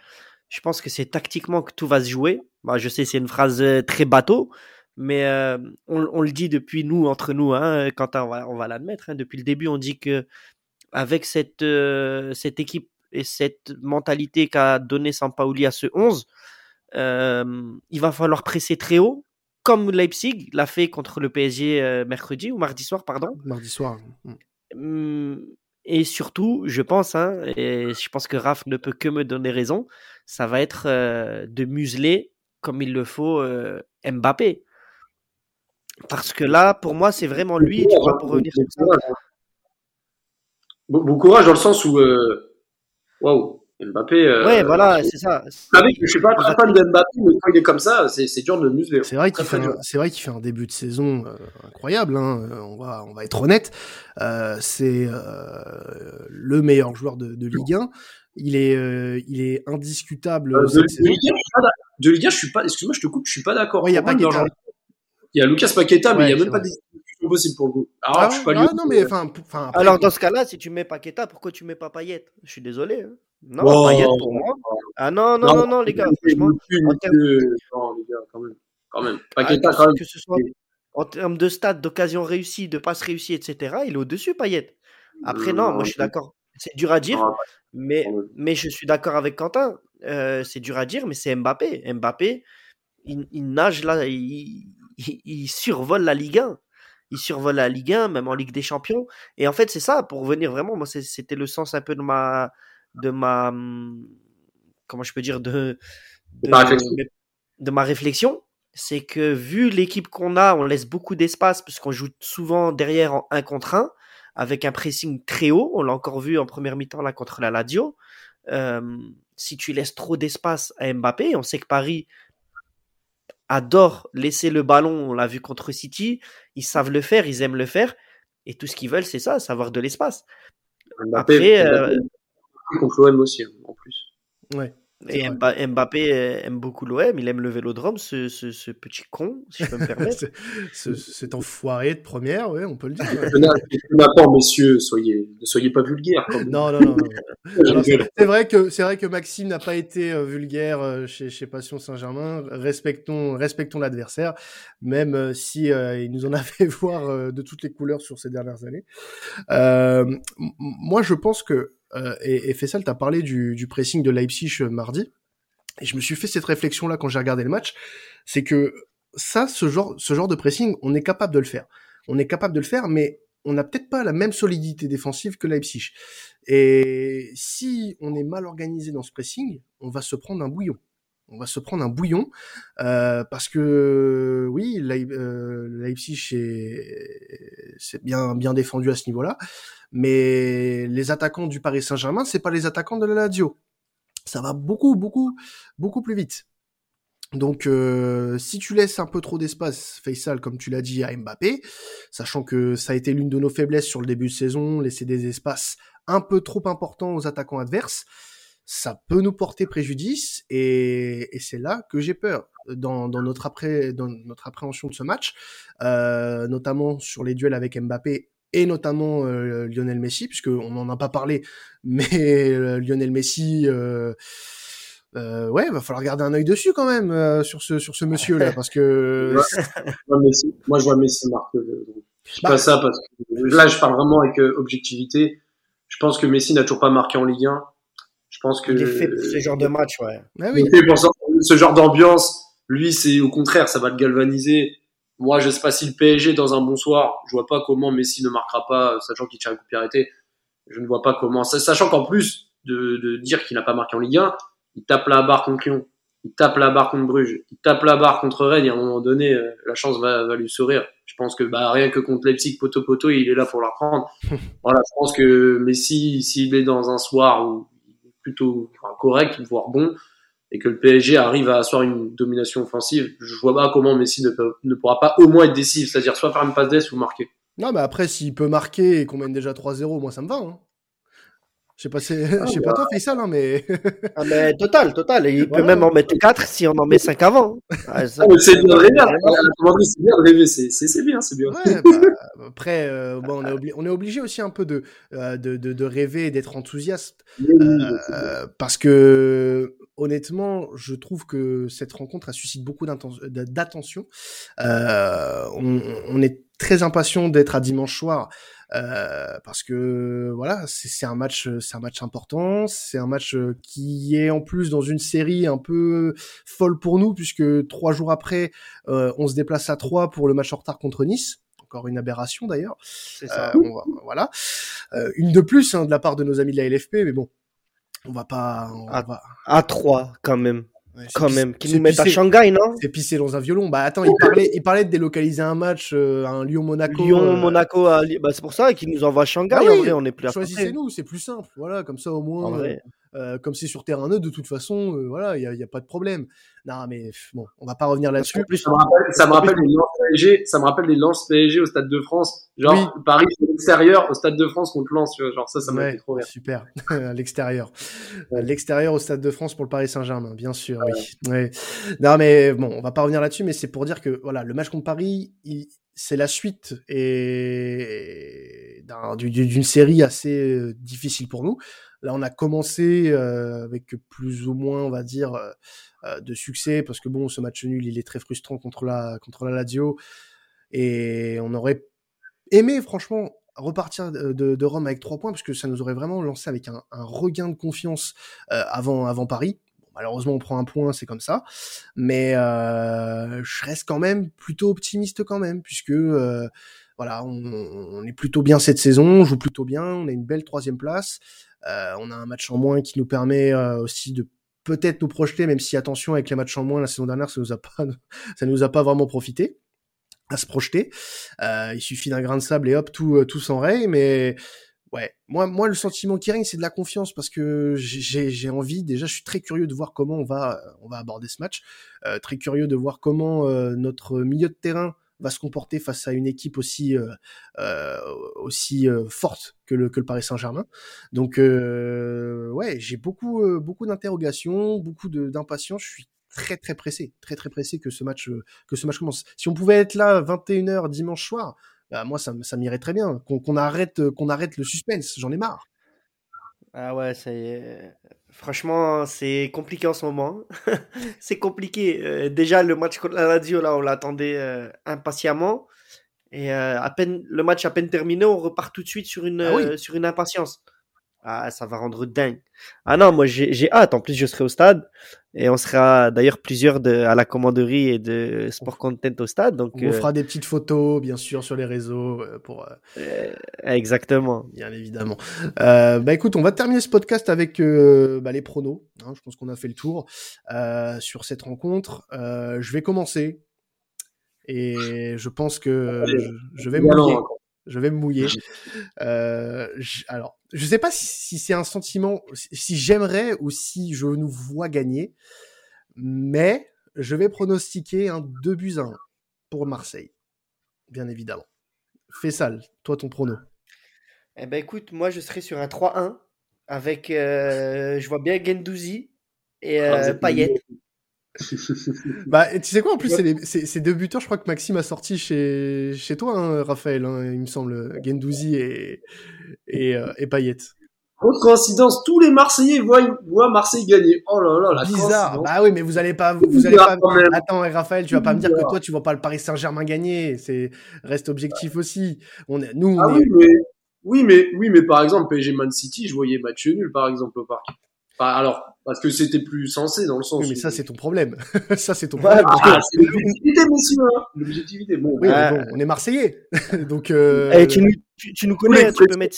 je pense que c'est tactiquement que tout va se jouer. Bah, je sais, c'est une phrase euh, très bateau, mais euh, on, on le dit depuis nous, entre nous, hein, Quentin, on va, on va l'admettre. hein, depuis le début, on dit que avec cette, euh, cette équipe et cette mentalité qu'a donné Sampaoli à ce 11, euh, il va falloir presser très haut, comme Leipzig l'a fait contre le PSG mercredi ou mardi soir, pardon. mardi soir. Mm. Hum, Et surtout, je pense, hein, et je pense que Raph ne peut que me donner raison, ça va être euh, de museler comme il le faut euh, Mbappé. Parce que là, pour moi, c'est vraiment lui, tu vois, pour revenir sur ça. Bon, bon courage dans le sens où, euh, waouh, Mbappé. euh, Ouais, voilà, c'est ça. Vous savez que je suis pas très fan de Mbappé, mais quand il est comme ça, c'est c'est dur de le museler. C'est vrai qu'il fait, un- fait début de saison euh, incroyable. Hein, euh, on va, on va être honnête. Euh, c'est euh, le meilleur joueur de, de Ligue 1. Il est, euh, il est indiscutable Euh, de. Ligue 1, je suis pas d'ac- de Ligue 1, je suis pas, excuse-moi, je te coupe, je suis pas d'accord. Ouais, il y meilleur joueur- Il y a Lucas Paqueta, mais Ouais, il y a même pas vrai. de discussion possible pour le coup. Alors, Ah je suis ouais, pas ah lié. non mais après, Alors, dans ce cas-là, si tu mets Paqueta, pourquoi tu mets pas Payet Je suis désolé. hein. Non, Payet pour moi. Ah non, non, non, non, les gars. Franchement, en termes... Non, les gars, quand même. Quand même. Paqueta, ah, quand même. Que ce soit en termes de stats, d'occasion réussie, de passes réussies, etc., il est au-dessus, Payet. Après, non, moi je suis d'accord. C'est dur à dire, mais, mais je suis d'accord avec Quentin. Euh, c'est dur à dire, mais c'est Mbappé. Mbappé, il, nage là, il, il, survole la Ligue 1. Il survole la Ligue 1, même en Ligue des Champions. Et en fait, c'est ça, pour revenir vraiment, moi, c'était le sens un peu de ma. De ma hum, comment je peux dire De, de, de ma réflexion c'est que vu l'équipe qu'on a, on laisse beaucoup d'espace puisqu'on joue souvent derrière en 1 contre 1 avec un pressing très haut. On l'a encore vu en première mi-temps là contre la Lazio. Euh, si tu laisses trop d'espace à Mbappé, on sait que Paris adore laisser le ballon, on l'a vu contre City, ils savent le faire, ils aiment le faire, et tout ce qu'ils veulent, c'est ça, savoir de l'espace. Après, euh... contre l'OM aussi, hein, en plus. Ouais. Et Mbappé euh, aime beaucoup l'OM, il aime le vélodrome, ce, ce, ce, petit con, si je peux me permettre. cet enfoiré de première, ouais, on peut le dire. Maintenant, messieurs, soyez, ne soyez pas vulgaires. non, non, non. non. c'est vrai que c'est vrai que Maxime n'a pas été euh, vulgaire euh, chez, chez Passion Saint-Germain. Respectons, respectons l'adversaire, même si il nous en a fait voir de toutes les couleurs sur ces dernières années. moi, je pense que euh, et, et Fessal, t'as parlé du, du, pressing de Leipzig euh, mardi. Et je me suis fait cette réflexion-là quand j'ai regardé le match. C'est que ça, ce genre, ce genre de pressing, on est capable de le faire. On est capable de le faire, mais on n'a peut-être pas la même solidité défensive que Leipzig. Et si on est mal organisé dans ce pressing, on va se prendre un bouillon. On va se prendre un bouillon euh, parce que oui, euh, Leipzig c'est bien bien défendu à ce niveau-là, mais les attaquants du Paris Saint-Germain, c'est pas les attaquants de la Lazio. Ça va beaucoup, beaucoup, beaucoup plus vite. Donc, euh, si tu laisses un peu trop d'espace, Faisal, comme tu l'as dit, à Mbappé, sachant que ça a été l'une de nos faiblesses sur le début de saison, laisser des espaces un peu trop importants aux attaquants adverses, ça peut nous porter préjudice et, et c'est là que j'ai peur dans, dans, notre après, dans notre appréhension de ce match, euh, notamment sur les duels avec Mbappé et notamment euh, Lionel Messi, puisqu'on n'en a pas parlé, mais euh, Lionel Messi, euh, euh, ouais, va falloir garder un œil dessus quand même euh, sur ce sur ce monsieur là, parce que moi, Messi, moi je vois Messi marquer. Je bah, pas ça parce que là je parle vraiment avec objectivité. Je pense que Messi n'a toujours pas marqué en Ligue 1. Je pense que il est fait pour ce genre de match, ouais. Ah oui. Pour ce genre d'ambiance, lui c'est au contraire, ça va le galvaniser moi, je sais pas si le PSG dans un bon soir, je vois pas comment Messi ne marquera pas, sachant qu'il tient un coup de arrêté. Je ne vois pas comment, sachant qu'en plus de, de dire qu'il n'a pas marqué en Ligue 1, il tape la barre contre Lyon, il tape la barre contre Bruges, il tape la barre contre Rennes. Et à un moment donné, euh, la chance va, va lui sourire. Je pense que bah, rien que contre Leipzig, poteau poteau, il est là pour la prendre. voilà, je pense que Messi, s'il est dans un soir où plutôt correct, voire bon, et que le PSG arrive à asseoir une domination offensive, je vois pas comment Messi ne, ne pourra pas au moins être décisif, c'est-à-dire soit faire une passe d'ess ou marquer. Non, mais après, s'il peut marquer et qu'on mène déjà 3-0, moi ça me va. Hein. Je sais pas, ah, je sais pas toi, Faisal, hein, mais. ah, mais total, total. il peut même en mettre 4 si on en met 5 avant. Ah, c'est bien de rêver. C'est bien de rêver. C'est bien, c'est bien. Ouais, bah, après, euh, bon, on, est on, est obligé aussi un peu de, euh, de, de, de, rêver et d'être enthousiaste. Euh, parce que honnêtement, je trouve que cette rencontre a suscité beaucoup d'attention. Euh, on, on, est très impatient d'être à dimanche soir euh, parce que voilà, c'est un match, c'est un match important, c'est un match qui est en plus dans une série un peu folle pour nous puisque trois jours après, euh, on se déplace à Troyes pour le match en retard contre Nice encore une aberration d'ailleurs. C'est ça. Euh, voilà. Euh, une de plus hein, de la part de nos amis de la LFP, mais bon, on va pas. On à, va... à 3 quand même. Quand même, qui nous mettent à Shanghai, non C'est pissé dans un violon. Bah attends, il parlait, il parlait de délocaliser un match, euh, un Lyon-Monaco. Lyon-Monaco, euh... bah, c'est pour ça qu'il nous envoie à Shanghai. Ah oui, en vrai, on est plus Choisissez-nous, c'est plus simple. Voilà, comme ça au moins. Euh, comme c'est sur terrain neutre, de toute façon, euh, voilà, il n'y a, y a, pas de problème. Non, mais bon, on va pas revenir là-dessus. Ça me rappelle, ça me rappelle les lances PSG, ça me rappelle les lances PSG au Stade de France. Genre, Paris à l'extérieur, au Stade de France contre Lens, genre ça, ça m'a fait trop rire. Super, à l'extérieur. L'extérieur au Stade de France pour le Paris Saint-Germain, bien sûr, oui. Ouais. Non, mais bon, on va pas revenir là-dessus, mais c'est pour dire que, voilà, le match contre Paris, il, c'est la suite et d'une série assez difficile pour nous. Là, on a commencé avec plus ou moins, on va dire, de succès parce que bon, ce match nul, il est très frustrant contre la contre la Lazio. Et on aurait aimé, franchement, repartir de, Rome avec trois points parce que ça nous aurait vraiment lancé avec un, regain de confiance avant avant Paris. Malheureusement on prend un point, c'est comme ça. Mais euh, je reste quand même plutôt optimiste quand même, puisque euh, voilà, on, est plutôt bien cette saison, on joue plutôt bien, on a une belle troisième place, euh, on a un match en moins qui nous permet aussi de peut-être nous projeter, même si attention avec les matchs en moins la saison dernière, ça nous a pas, ça nous a pas vraiment profité à se projeter. il suffit d'un grain de sable et hop, tout, tout s'enraye, mais ouais, moi, moi, le sentiment qui règne, c'est de la confiance parce que j'ai envie. Déjà, je suis très curieux de voir comment on va, on va aborder ce match. Euh, très curieux de voir comment euh, notre milieu de terrain va se comporter face à une équipe aussi euh, euh aussi forte que le que le Paris Saint-Germain. Donc ouais, j'ai beaucoup beaucoup d'interrogations, beaucoup d'impatience. Je suis très très pressé, très très pressé que ce match que ce match commence. Si on pouvait être là 21h dimanche soir, bah, moi, ça, ça m'irait très bien. Qu'on arrête, euh, qu'on arrête le suspense. J'en ai marre. Ah ouais, ça Franchement, c'est compliqué en ce moment. c'est compliqué. Euh, déjà, le match contre la Lazio, là, on l'attendait euh, impatiemment. Et à peine, le match à peine terminé, on repart tout de suite sur une, ah sur une impatience. Ah, ça va rendre dingue. Ah non, moi j'ai hâte. En plus, je serai au stade et on sera d'ailleurs plusieurs de, à la commanderie et de Sport Content au stade. Donc, on fera des petites photos, bien sûr, sur les réseaux euh, pour. Euh, exactement. Bien évidemment. Euh, bah écoute, on va terminer ce podcast avec bah, les pronos. Hein, je pense qu'on a fait le tour sur cette rencontre. je vais commencer et je pense que je, je vais mouiller je vais me mouiller. Euh, alors, je sais pas si, c'est un sentiment, si j'aimerais ou si je nous vois gagner, mais je vais pronostiquer un 2 buts à 1 pour Marseille, bien évidemment. Fais sale, toi ton prono. Eh ben écoute, moi je serais sur un 3-1 avec, euh, je vois bien Gendouzi et ah, euh, Payet. Bah, tu sais quoi, en plus, c'est ces deux buteurs, je crois que Maxime a sorti chez, chez toi, hein, Raphaël, hein, il me semble, Gendouzi et, et, euh, et Payet. Autre coïncidence, tous les Marseillais voient, voient Marseille gagner. Oh là là, la Bizarre. Bah oui, mais vous allez pas, vous allez pas. Attends, Raphaël, tu vas pas me dire que toi, tu vois pas le Paris Saint-Germain gagner. C'est reste objectif aussi. On est, nous, ah oui, mais, oui, mais oui, mais par exemple, PSG Man City, je voyais match nul, par exemple, au parc. Alors, parce que c'était plus sensé dans le sens. Oui, mais ça, c'est ton problème. ça, c'est ton problème. Ah, c'est l'objectivité, messieurs. Hein. L'objectivité. Bon, oui, bon, on est Marseillais. Donc. Euh... Eh, tu, tu, nous connais, tu peux mettre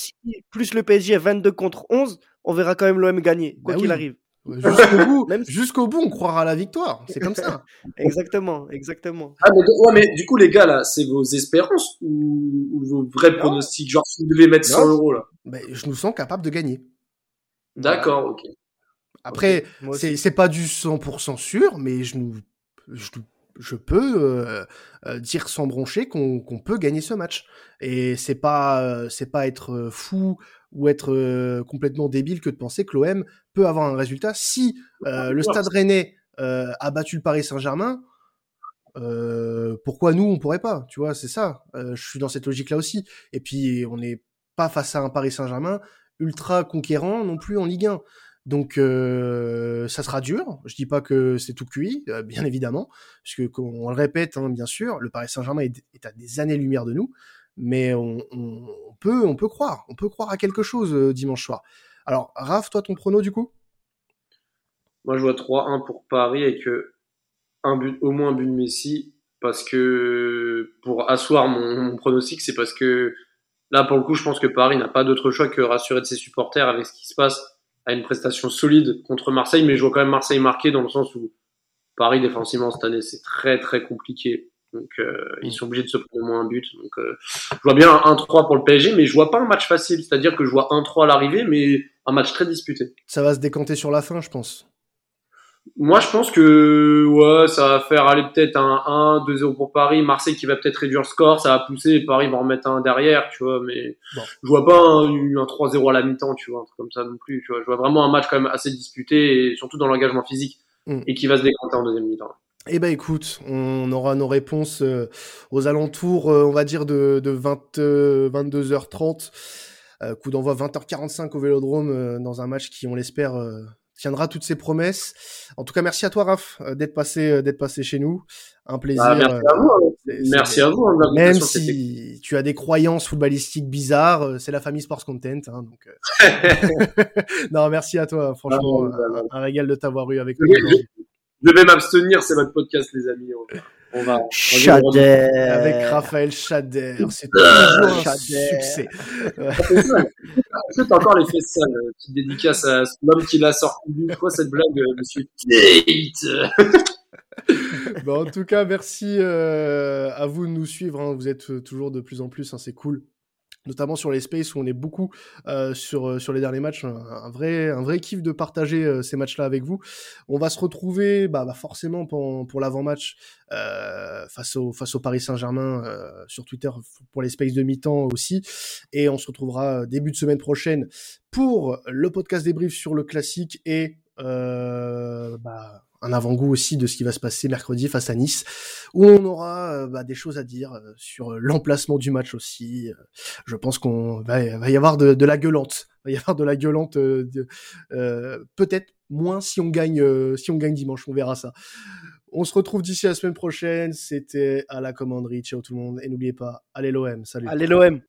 plus le PSG à 22 contre 11, on verra quand même l'OM gagner, quoi bah qu'il arrive. Jusqu'au bout, jusqu'au bout, on croira à la victoire. C'est comme ça. exactement, exactement. Ah, mais, ouais, mais du coup, les gars, là, c'est vos espérances ou, vos vrais pronostics? Genre, si vous devez mettre 100 euros, là. Ben, je nous sens capable de gagner. D'accord, ok. Après, c'est pas du 100% sûr, mais je, nous, je, peux euh, euh, dire sans broncher qu'on peut gagner ce match. Et c'est pas euh, c'est pas être fou ou être complètement débile que de penser que l'OM peut avoir un résultat si le Stade Rennais a battu le Paris Saint-Germain. pourquoi nous on pourrait pas Tu vois, c'est ça. je suis dans cette logique là aussi. Et puis on n'est pas face à un Paris Saint-Germain ultra conquérant non plus en Ligue 1. Donc euh, ça sera dur. Je dis pas que c'est tout cuit, euh, bien évidemment, puisque on le répète, hein, bien sûr, le Paris Saint-Germain est, à des années-lumière de nous, mais on, peut, on peut croire, on peut croire à quelque chose euh, dimanche soir. Alors, Raph, toi, ton prono du coup? Moi, je vois 3-1 pour Paris et que un but, au moins un but de Messi, parce que pour asseoir mon, mon pronostic, c'est parce que là, pour le coup, je pense que Paris n'a pas d'autre choix que rassurer ses supporters avec ce qui se passe à une prestation solide contre Marseille, mais je vois quand même Marseille marqué dans le sens où Paris défensivement cette année c'est très très compliqué. Donc euh, ils sont obligés de se prendre au moins un but. Donc euh, je vois bien un 1-3 pour le PSG, mais je vois pas un match facile. C'est-à-dire que je vois 1-3 à l'arrivée, mais un match très disputé. Ça va se décanter sur la fin, je pense. Moi, je pense que ouais, ça va faire aller peut-être un 1, 2-0 pour Paris. Marseille qui va peut-être réduire le score, ça va pousser. Paris va en mettre un derrière, tu vois. Mais je vois pas un, un 3-0 à la mi-temps, tu vois, un truc comme ça non plus. Tu vois, je vois vraiment un match quand même assez disputé et surtout dans l'engagement physique mm. et qui va se décanter en deuxième mi-temps. Eh ben écoute, on aura nos réponses euh, aux alentours, euh, on va dire de, de 20, 22h30. Euh, coup d'envoi 20h45 au Vélodrome dans un match qui, on l'espère, tiendra toutes ses promesses. En tout cas, merci à toi, Raph, d'être passé, d'être passé chez nous. Un plaisir. Bah, merci à vous. Hein. Merci à vous. Hein, même si tu as des croyances footballistiques bizarres, c'est la famille Sports Content. Hein, donc, non, merci à toi. Franchement, un, un, régal de t'avoir eu avec nous. Je vais m'abstenir, c'est votre podcast, les amis. On va. Chader. Avec Raphaël Chader. C'est toujours un succès. C'est encore les fesses sales. Petite dédicace à l'homme qui l'a sorti une fois cette blague, euh, monsieur Tate. bon, en tout cas, merci euh, à vous de nous suivre. Hein. Vous êtes toujours de plus en plus, hein, c'est cool notamment sur les spaces où on est beaucoup euh, sur euh, sur les derniers matchs un, vrai un vrai kiff de partager euh, ces matchs là avec vous. On va se retrouver bah, bah forcément pour, pour l'avant match euh, face au face au Paris Saint-Germain sur Twitter pour les spaces de mi-temps aussi. Et on se retrouvera début de semaine prochaine pour le podcast débrief sur le classique et bah, un avant-goût aussi de ce qui va se passer mercredi face à Nice, où on aura euh, bah, des choses à dire euh, sur l'emplacement du match aussi. Euh, je pense qu'on va, y avoir de, de, la gueulante, va y avoir de la gueulante, peut-être moins si on gagne, si on gagne dimanche, on verra ça. On se retrouve d'ici la semaine prochaine. C'était à la commanderie. Ciao tout le monde et n'oubliez pas, allez l'OM. Salut. Allez l'OM.